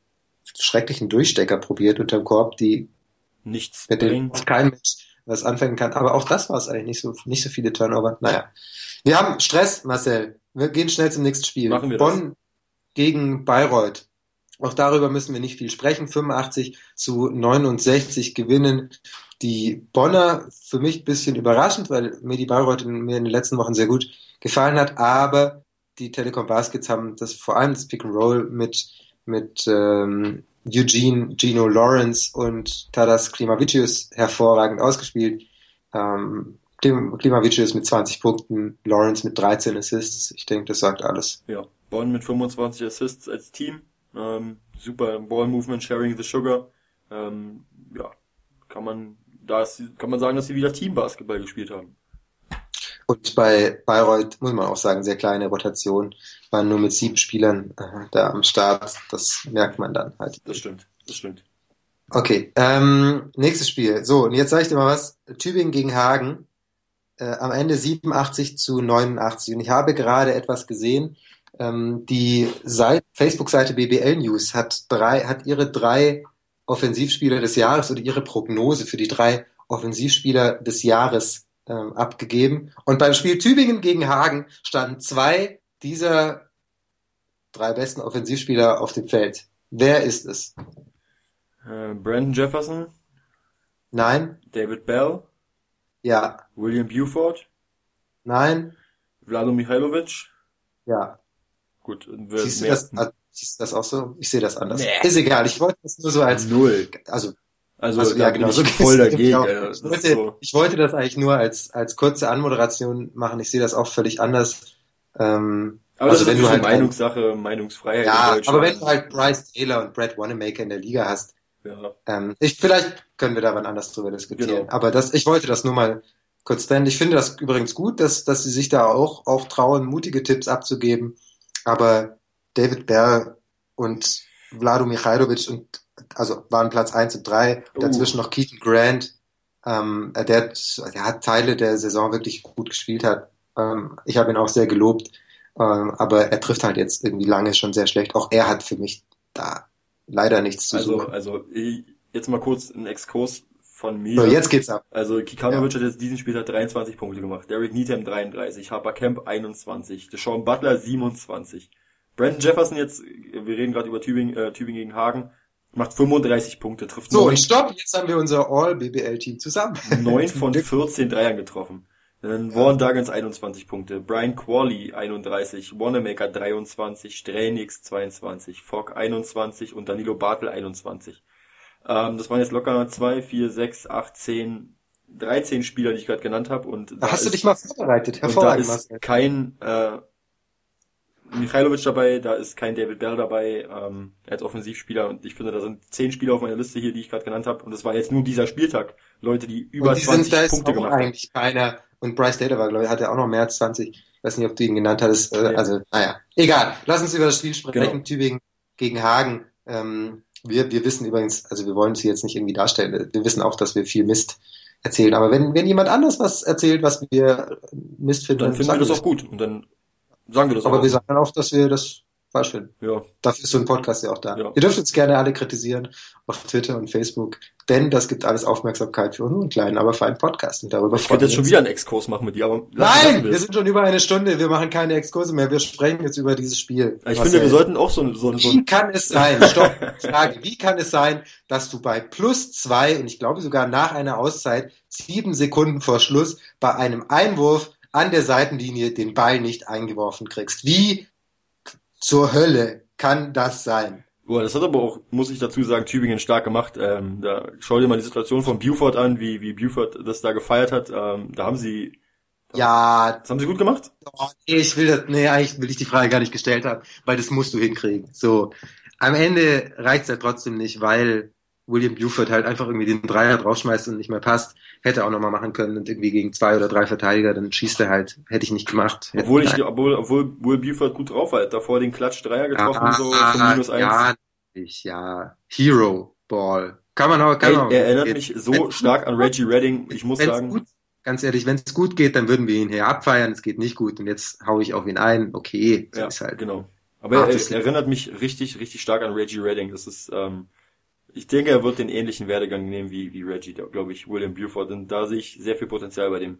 schrecklichen Durchstecker probiert unter dem Korb, die nichts mit denen kein Mensch was anfangen kann. Aber auch das war es eigentlich nicht so, nicht so viele Turnover. Naja. Wir haben Stress, Marcel. Wir gehen schnell zum nächsten Spiel. Machen wir Bonn das. gegen Bayreuth. Auch darüber müssen wir nicht viel sprechen. 85 zu 69 gewinnen die Bonner für mich ein bisschen überraschend, weil mir die Bayreuth mir in den letzten Wochen sehr gut gefallen hat, aber die Telekom Baskets haben das vor allem das Pick and Roll mit mit ähm, Eugene, Gino Lawrence und Tadas Klimavicius hervorragend ausgespielt. Ähm, Klimavicius mit 20 Punkten, Lawrence mit 13 Assists. Ich denke, das sagt alles. Ja, Bonn mit 25 Assists als Team. Ähm, super Ball Movement, Sharing the Sugar. Ähm, ja, kann man da ist, kann man sagen, dass sie wieder Teambasketball gespielt haben. Und bei Bayreuth muss man auch sagen, sehr kleine Rotation, waren nur mit sieben Spielern äh, da am Start. Das merkt man dann halt. Das stimmt, das stimmt. Okay, ähm, nächstes Spiel. So, und jetzt sage ich dir mal was. Tübingen gegen Hagen. Äh, am Ende 87 zu 89. Und ich habe gerade etwas gesehen. Ähm, die Facebook-Seite BBL News hat drei, hat ihre drei Offensivspieler des Jahres oder ihre Prognose für die drei Offensivspieler des Jahres ähm, abgegeben. Und beim Spiel Tübingen gegen Hagen standen zwei dieser drei besten Offensivspieler auf dem Feld. Wer ist es? Äh, Brandon Jefferson? Nein. David Bell? Ja. William Buford? Nein. Vlado Mihailovic? Ja. Gut. Siehst du das, Siehst du das auch so? Ich sehe das anders. Nee. Ist egal, ich wollte das nur so als Null. Also, also, also ja, genau, so voll dagegen. Genau. Ich, wollte, so. ich wollte das eigentlich nur als, als kurze Anmoderation machen. Ich sehe das auch völlig anders. Ähm, aber also das wenn ist du halt Meinungssache, Meinungsfreiheit. Ja, aber wenn du halt Bryce Taylor und Brad Wanamaker in der Liga hast, ja. ähm, ich, vielleicht können wir da wann anders drüber diskutieren. Genau. Aber das, ich wollte das nur mal kurz nennen. Ich finde das übrigens gut, dass, dass sie sich da auch, auch trauen, mutige Tipps abzugeben. Aber David Bell und Vlado Michailovic und also waren Platz eins und drei uh. dazwischen noch Keaton Grant, ähm, der, der hat Teile der Saison wirklich gut gespielt hat. Ähm, ich habe ihn auch sehr gelobt, ähm, aber er trifft halt jetzt irgendwie lange schon sehr schlecht. Auch er hat für mich da leider nichts zu Also, suchen. also jetzt mal kurz ein Exkurs von mir. So, jetzt geht's ab. Also Kikanovic hat jetzt diesen Spieltag 23 Punkte gemacht, Derek Needham 33, Harper Kemp 21, Deshaun Butler 27. Brandon Jefferson jetzt, wir reden gerade über Tübingen, äh, Tübingen gegen Hagen, macht 35 Punkte, trifft So, neun- und stopp, jetzt haben wir unser All-BBL-Team zusammen. 9 von 14 Dreiern getroffen. Dann Warren Duggins 21 Punkte, Brian Qualley 31, Wanamaker 23, Strenix 22, Fogg 21 und Danilo Bartel 21. Ähm, das waren jetzt locker 2, 4, 6, 8, 10, 13 Spieler, die ich gerade genannt habe. Und Da da hast du ist- dich mal vorbereitet. und da Hervorragend, ist kein äh, Michailovic dabei, da ist kein David Bell dabei ähm, als Offensivspieler und ich finde, da sind zehn Spieler auf meiner Liste hier, die ich gerade genannt habe und das war jetzt nur dieser Spieltag. Leute, die über und die 20 sind, da Punkte gemacht haben. eigentlich keiner. Und Bryce Taylor war, glaube ich, hatte auch noch mehr als 20. Ich weiß nicht, ob du ihn genannt hattest. Äh, Ja. Also, naja. Egal. Lass uns über das Spiel sprechen. Genau. Tübingen gegen Hagen. Ähm, wir, wir wissen übrigens, also wir wollen es hier jetzt nicht irgendwie darstellen. Wir wissen auch, dass wir viel Mist erzählen. Aber wenn, wenn jemand anders was erzählt, was wir Mist finden, Dann finden wir das auch gut und dann sagen wir das Aber auch. wir sagen auch, dass wir das falsch finden. ja. Dafür ist so ein Podcast ja auch da. Ja. Ihr dürft uns gerne alle kritisieren auf Twitter und Facebook, denn das gibt alles Aufmerksamkeit für unseren kleinen, aber feinen Podcast. Und darüber Ich könnte jetzt schon wieder einen Exkurs machen mit dir, aber Nein, wir sind schon über eine Stunde. Wir machen keine Exkurse mehr. Wir sprechen jetzt über dieses Spiel. Ich Marcel. finde, wir sollten auch so, ein- so, ein- so Wie kann es sein? Stopp. Frage. Wie kann es sein, dass du bei plus zwei und ich glaube sogar nach einer Auszeit sieben Sekunden vor Schluss bei einem Einwurf an der Seitenlinie den Ball nicht eingeworfen kriegst? Wie zur Hölle kann das sein? Boah, das hat aber auch, muss ich dazu sagen, Tübingen stark gemacht. Ähm, da schau dir mal die Situation von Buford an, wie, wie Buford das da gefeiert hat. Ähm, da haben sie, Ja, das haben sie gut gemacht. Oh, nee, ich will das, nee, eigentlich will ich die Frage gar nicht gestellt haben, weil das musst du hinkriegen. So. Am Ende reicht's ja trotzdem nicht, weil William Buford halt einfach irgendwie den Dreier draufschmeißt und nicht mehr passt. Hätte er auch nochmal machen können und irgendwie gegen zwei oder drei Verteidiger, dann schießt er halt. Hätte ich nicht gemacht. Obwohl ich, obwohl, obwohl Will Buford gut drauf war, Er hat davor den Klatsch Dreier getroffen, ja, so von minus eins. ja, natürlich, ja. Hero Ball. Kann man auch, kann Er, man auch. er erinnert mich so Wenn's stark an Reggie Redding. Ich muss sagen, gut, ganz ehrlich, wenn es gut geht, dann würden wir ihn hier abfeiern. Es geht nicht gut und jetzt hau ich auf ihn ein. Okay, so ja, ist halt. genau. Aber er, er erinnert mich richtig, richtig stark an Reggie Redding. Das ist, ähm, ich denke, er wird den ähnlichen Werdegang nehmen wie, wie Reggie, glaube ich, William Buford. Und da sehe ich sehr viel Potenzial bei dem.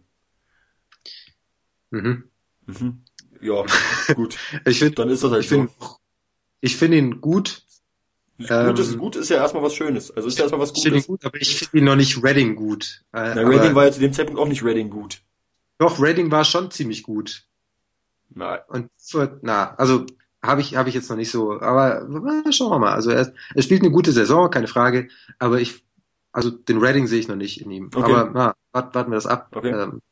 Mhm. Mhm. Ja, gut. Ich finde, Dann ist das halt ich so. finde, ich finde ihn gut. Ähm, gut, ist, gut ist ja erstmal was Schönes. Also ist ja erstmal was Ich finde ihn Gutes. gut, aber ich finde ihn noch nicht Redding gut. Äh, Na, Redding war ja zu dem Zeitpunkt auch nicht Redding gut. doch Redding war schon ziemlich gut. Na, Und na, also habe ich habe ich jetzt noch nicht so, aber schauen wir mal. Also er, er spielt eine gute Saison, keine Frage, aber ich also den Redding sehe ich noch nicht in ihm. Okay. Aber na, warten, warten wir das ab. Okay. Ähm,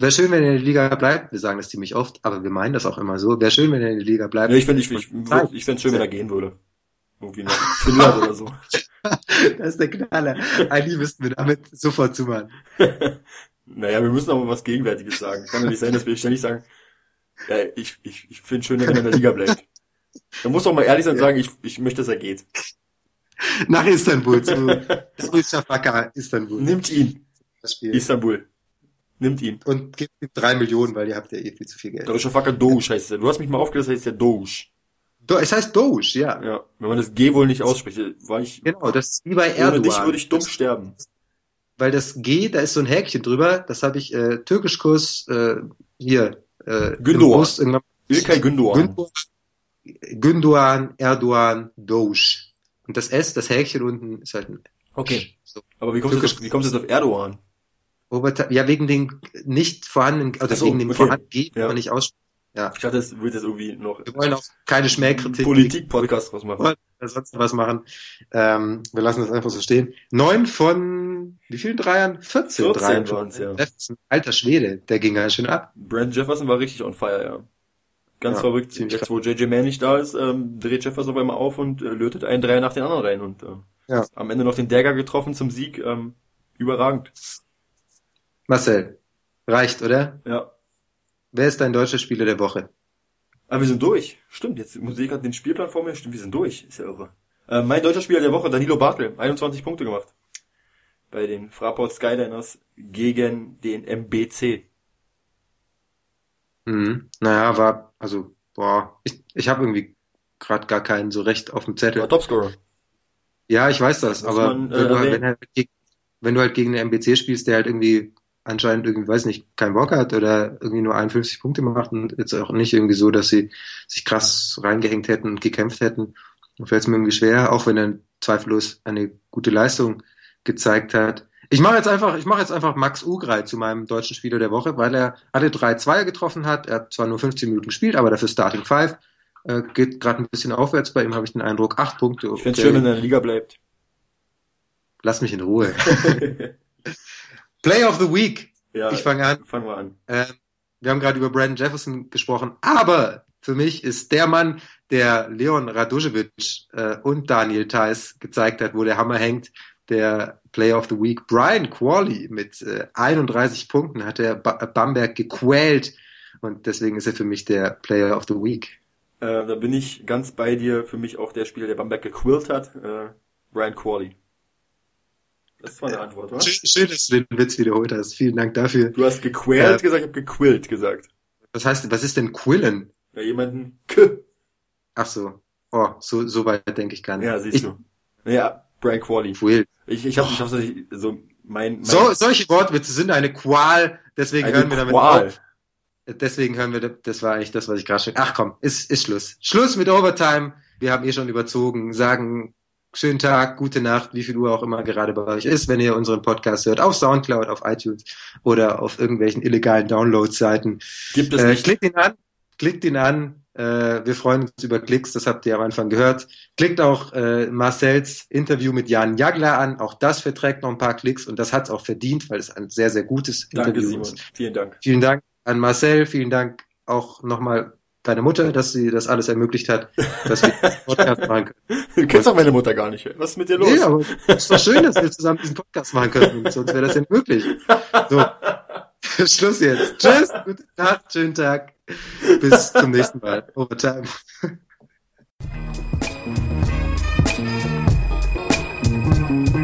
Wäre schön, wenn er in der Liga bleibt. Wir sagen das ziemlich oft, aber wir meinen das auch immer so. Wäre schön, wenn er in der Liga bleibt. ja, ich finde, ich, ich, ich fände es schön, wenn er gehen würde. Irgendwie nach Finnland oder so. Das ist der Knaller. Eigentlich müssten wir damit sofort zumachen. Naja, wir müssen aber was Gegenwärtiges sagen. Kann ja nicht sein, dass wir ständig sagen, ja, ich, ich, ich finde schön, wenn er in der Liga bleibt. Man muss doch mal ehrlich sein und sagen, ich, ich möchte, dass er geht. Nach Istanbul zu Sulzafaka Istanbul. Nimmt ihn. das Spiel. Istanbul. Nimmt ihn. Und gibt ihm drei Millionen, weil ihr habt ja eh viel zu viel Geld. Deutscher Facker Doge heißt er. Du hast mich mal aufgelöst, heißt der Doge. Do, es heißt Doge, ja. Ja. Wenn man das G wohl nicht ausspricht, war ich, Genau, das ist wie bei ohne Erdogan. dich würde ich dumm sterben. Weil das G, da ist so ein Häkchen drüber, das habe ich äh, Türkischkurs äh, hier äh, irgendwann Ilkay Gündoğan. Gündoğan, Gündoğan, Erdogan, Doge. Und das S, das Häkchen unten ist halt ein Okay. so. Aber wie kommst du jetzt, wie kommst du jetzt auf Erdogan? Oberta ja, wegen den nicht vorhandenen, oder Ach so, wegen dem okay. vorhandenen G, Ja. man nicht aussprechen. Ich dachte, es wird jetzt irgendwie noch Wir wollen auch keine Schmähkritik. Politik-Podcast draus machen. sonst was machen. Ähm, wir lassen das einfach so stehen. Neun von wie vielen Dreiern? 14, 14 Dreiern. waren's, ja. Ein alter Schwede, der ging ganz schön ab. Brand Jefferson war richtig on fire, ja. Ganz Ja, verrückt. Jetzt, wo JJ Mann nicht da ist, ähm, dreht Jefferson auf einmal auf und äh, lötet einen Dreier nach den anderen rein und äh, Ja. am Ende noch den Dagger getroffen zum Sieg. Ähm, überragend. Marcel, reicht, oder? Ja. Wer ist dein deutscher Spieler der Woche? Aber wir sind durch. Stimmt, jetzt muss ich gerade den Spielplan vor mir. Stimmt, wir sind durch. Ist ja irre. Äh, mein deutscher Spieler der Woche, Danilo Bartel, 21 Punkte gemacht. Bei den Fraport Skyliners gegen den MBC. Mhm. Naja, war, also, boah, ich, ich habe irgendwie gerade gar keinen so recht auf dem War Zettel. Topscorer. Ja, ich weiß das, Muss aber man, äh, wenn, du halt, wenn, halt, wenn du halt gegen einen MBC spielst, der halt irgendwie anscheinend irgendwie, weiß nicht, keinen Bock hat oder irgendwie nur 51 Punkte macht und jetzt auch nicht irgendwie so, dass sie sich krass reingehängt hätten und gekämpft hätten, fällt es mir irgendwie schwer, auch wenn er zweifellos eine gute Leistung gezeigt hat. Ich mache jetzt einfach, ich mache jetzt einfach Max Ugrei zu meinem deutschen Spieler der Woche, weil er alle drei Zweier getroffen hat. Er hat zwar nur 15 Minuten gespielt, aber dafür Starting Five. Äh, geht gerade ein bisschen aufwärts bei ihm, habe ich den Eindruck. Acht Punkte. Ich find's Okay. schön, wenn er in der Liga bleibt. Lass mich in Ruhe. Play of the Week. ja, Ich fange an. Fangen wir an. Ähm, wir haben gerade über Brandon Jefferson gesprochen, aber für mich ist der Mann, der Leon Radojevic äh, und Daniel Theiss gezeigt hat, wo der Hammer hängt, der Player of the Week. Brian Qualley mit äh, 31 Punkten hat er ba Bamberg gequält und deswegen ist er für mich der Player of the Week. Äh, da bin ich ganz bei dir. Für mich auch der Spieler, der Bamberg gequillt hat. Äh, Brian Qualley. Das war eine Antwort, oder? Schön, dass du den Witz wiederholt hast. Vielen Dank dafür. Du hast gequält Äh, gesagt, ich habe gequillt gesagt. Was heißt, was ist denn Quillen? Ja, jemanden k. Ach so. Oh, so, so weit denke ich gar nicht. Ja, siehst du. Ja, Brian Qualley. Quill. Ich, ich habe ich nicht, so mein, mein So, solche Wortwitze sind eine Qual, deswegen eine hören wir damit Qual. auf. Deswegen hören wir, das war eigentlich das, was ich gerade schon. Ach komm, ist, ist Schluss. Schluss mit Overtime. Wir haben eh schon überzogen. Sagen schönen Tag, gute Nacht, wie viel Uhr auch immer gerade bei euch ist, wenn ihr unseren Podcast hört, auf Soundcloud, auf iTunes oder auf irgendwelchen illegalen Download-Seiten. Gibt es Äh, nicht. klickt ihn an, klickt ihn an. Äh, wir freuen uns über Klicks, das habt ihr am Anfang gehört. Klickt auch äh, Marcells Interview mit Jan Jagler an, auch das verträgt noch ein paar Klicks und das hat es auch verdient, weil es ein sehr, sehr gutes Danke, Interview Simon. ist. Vielen Dank. Vielen Dank an Marcel, vielen Dank auch nochmal deine Mutter, dass sie das alles ermöglicht hat, dass wir diesen Podcast machen können. Du kennst doch meine Mutter gar nicht. Was ist mit dir los? Ja, aber es ist doch schön, dass wir zusammen diesen Podcast machen können. Sonst wäre das ja möglich. So. Schluss jetzt. Tschüss, gute Nacht, schönen Tag. Bis zum nächsten Mal. Overtime. thank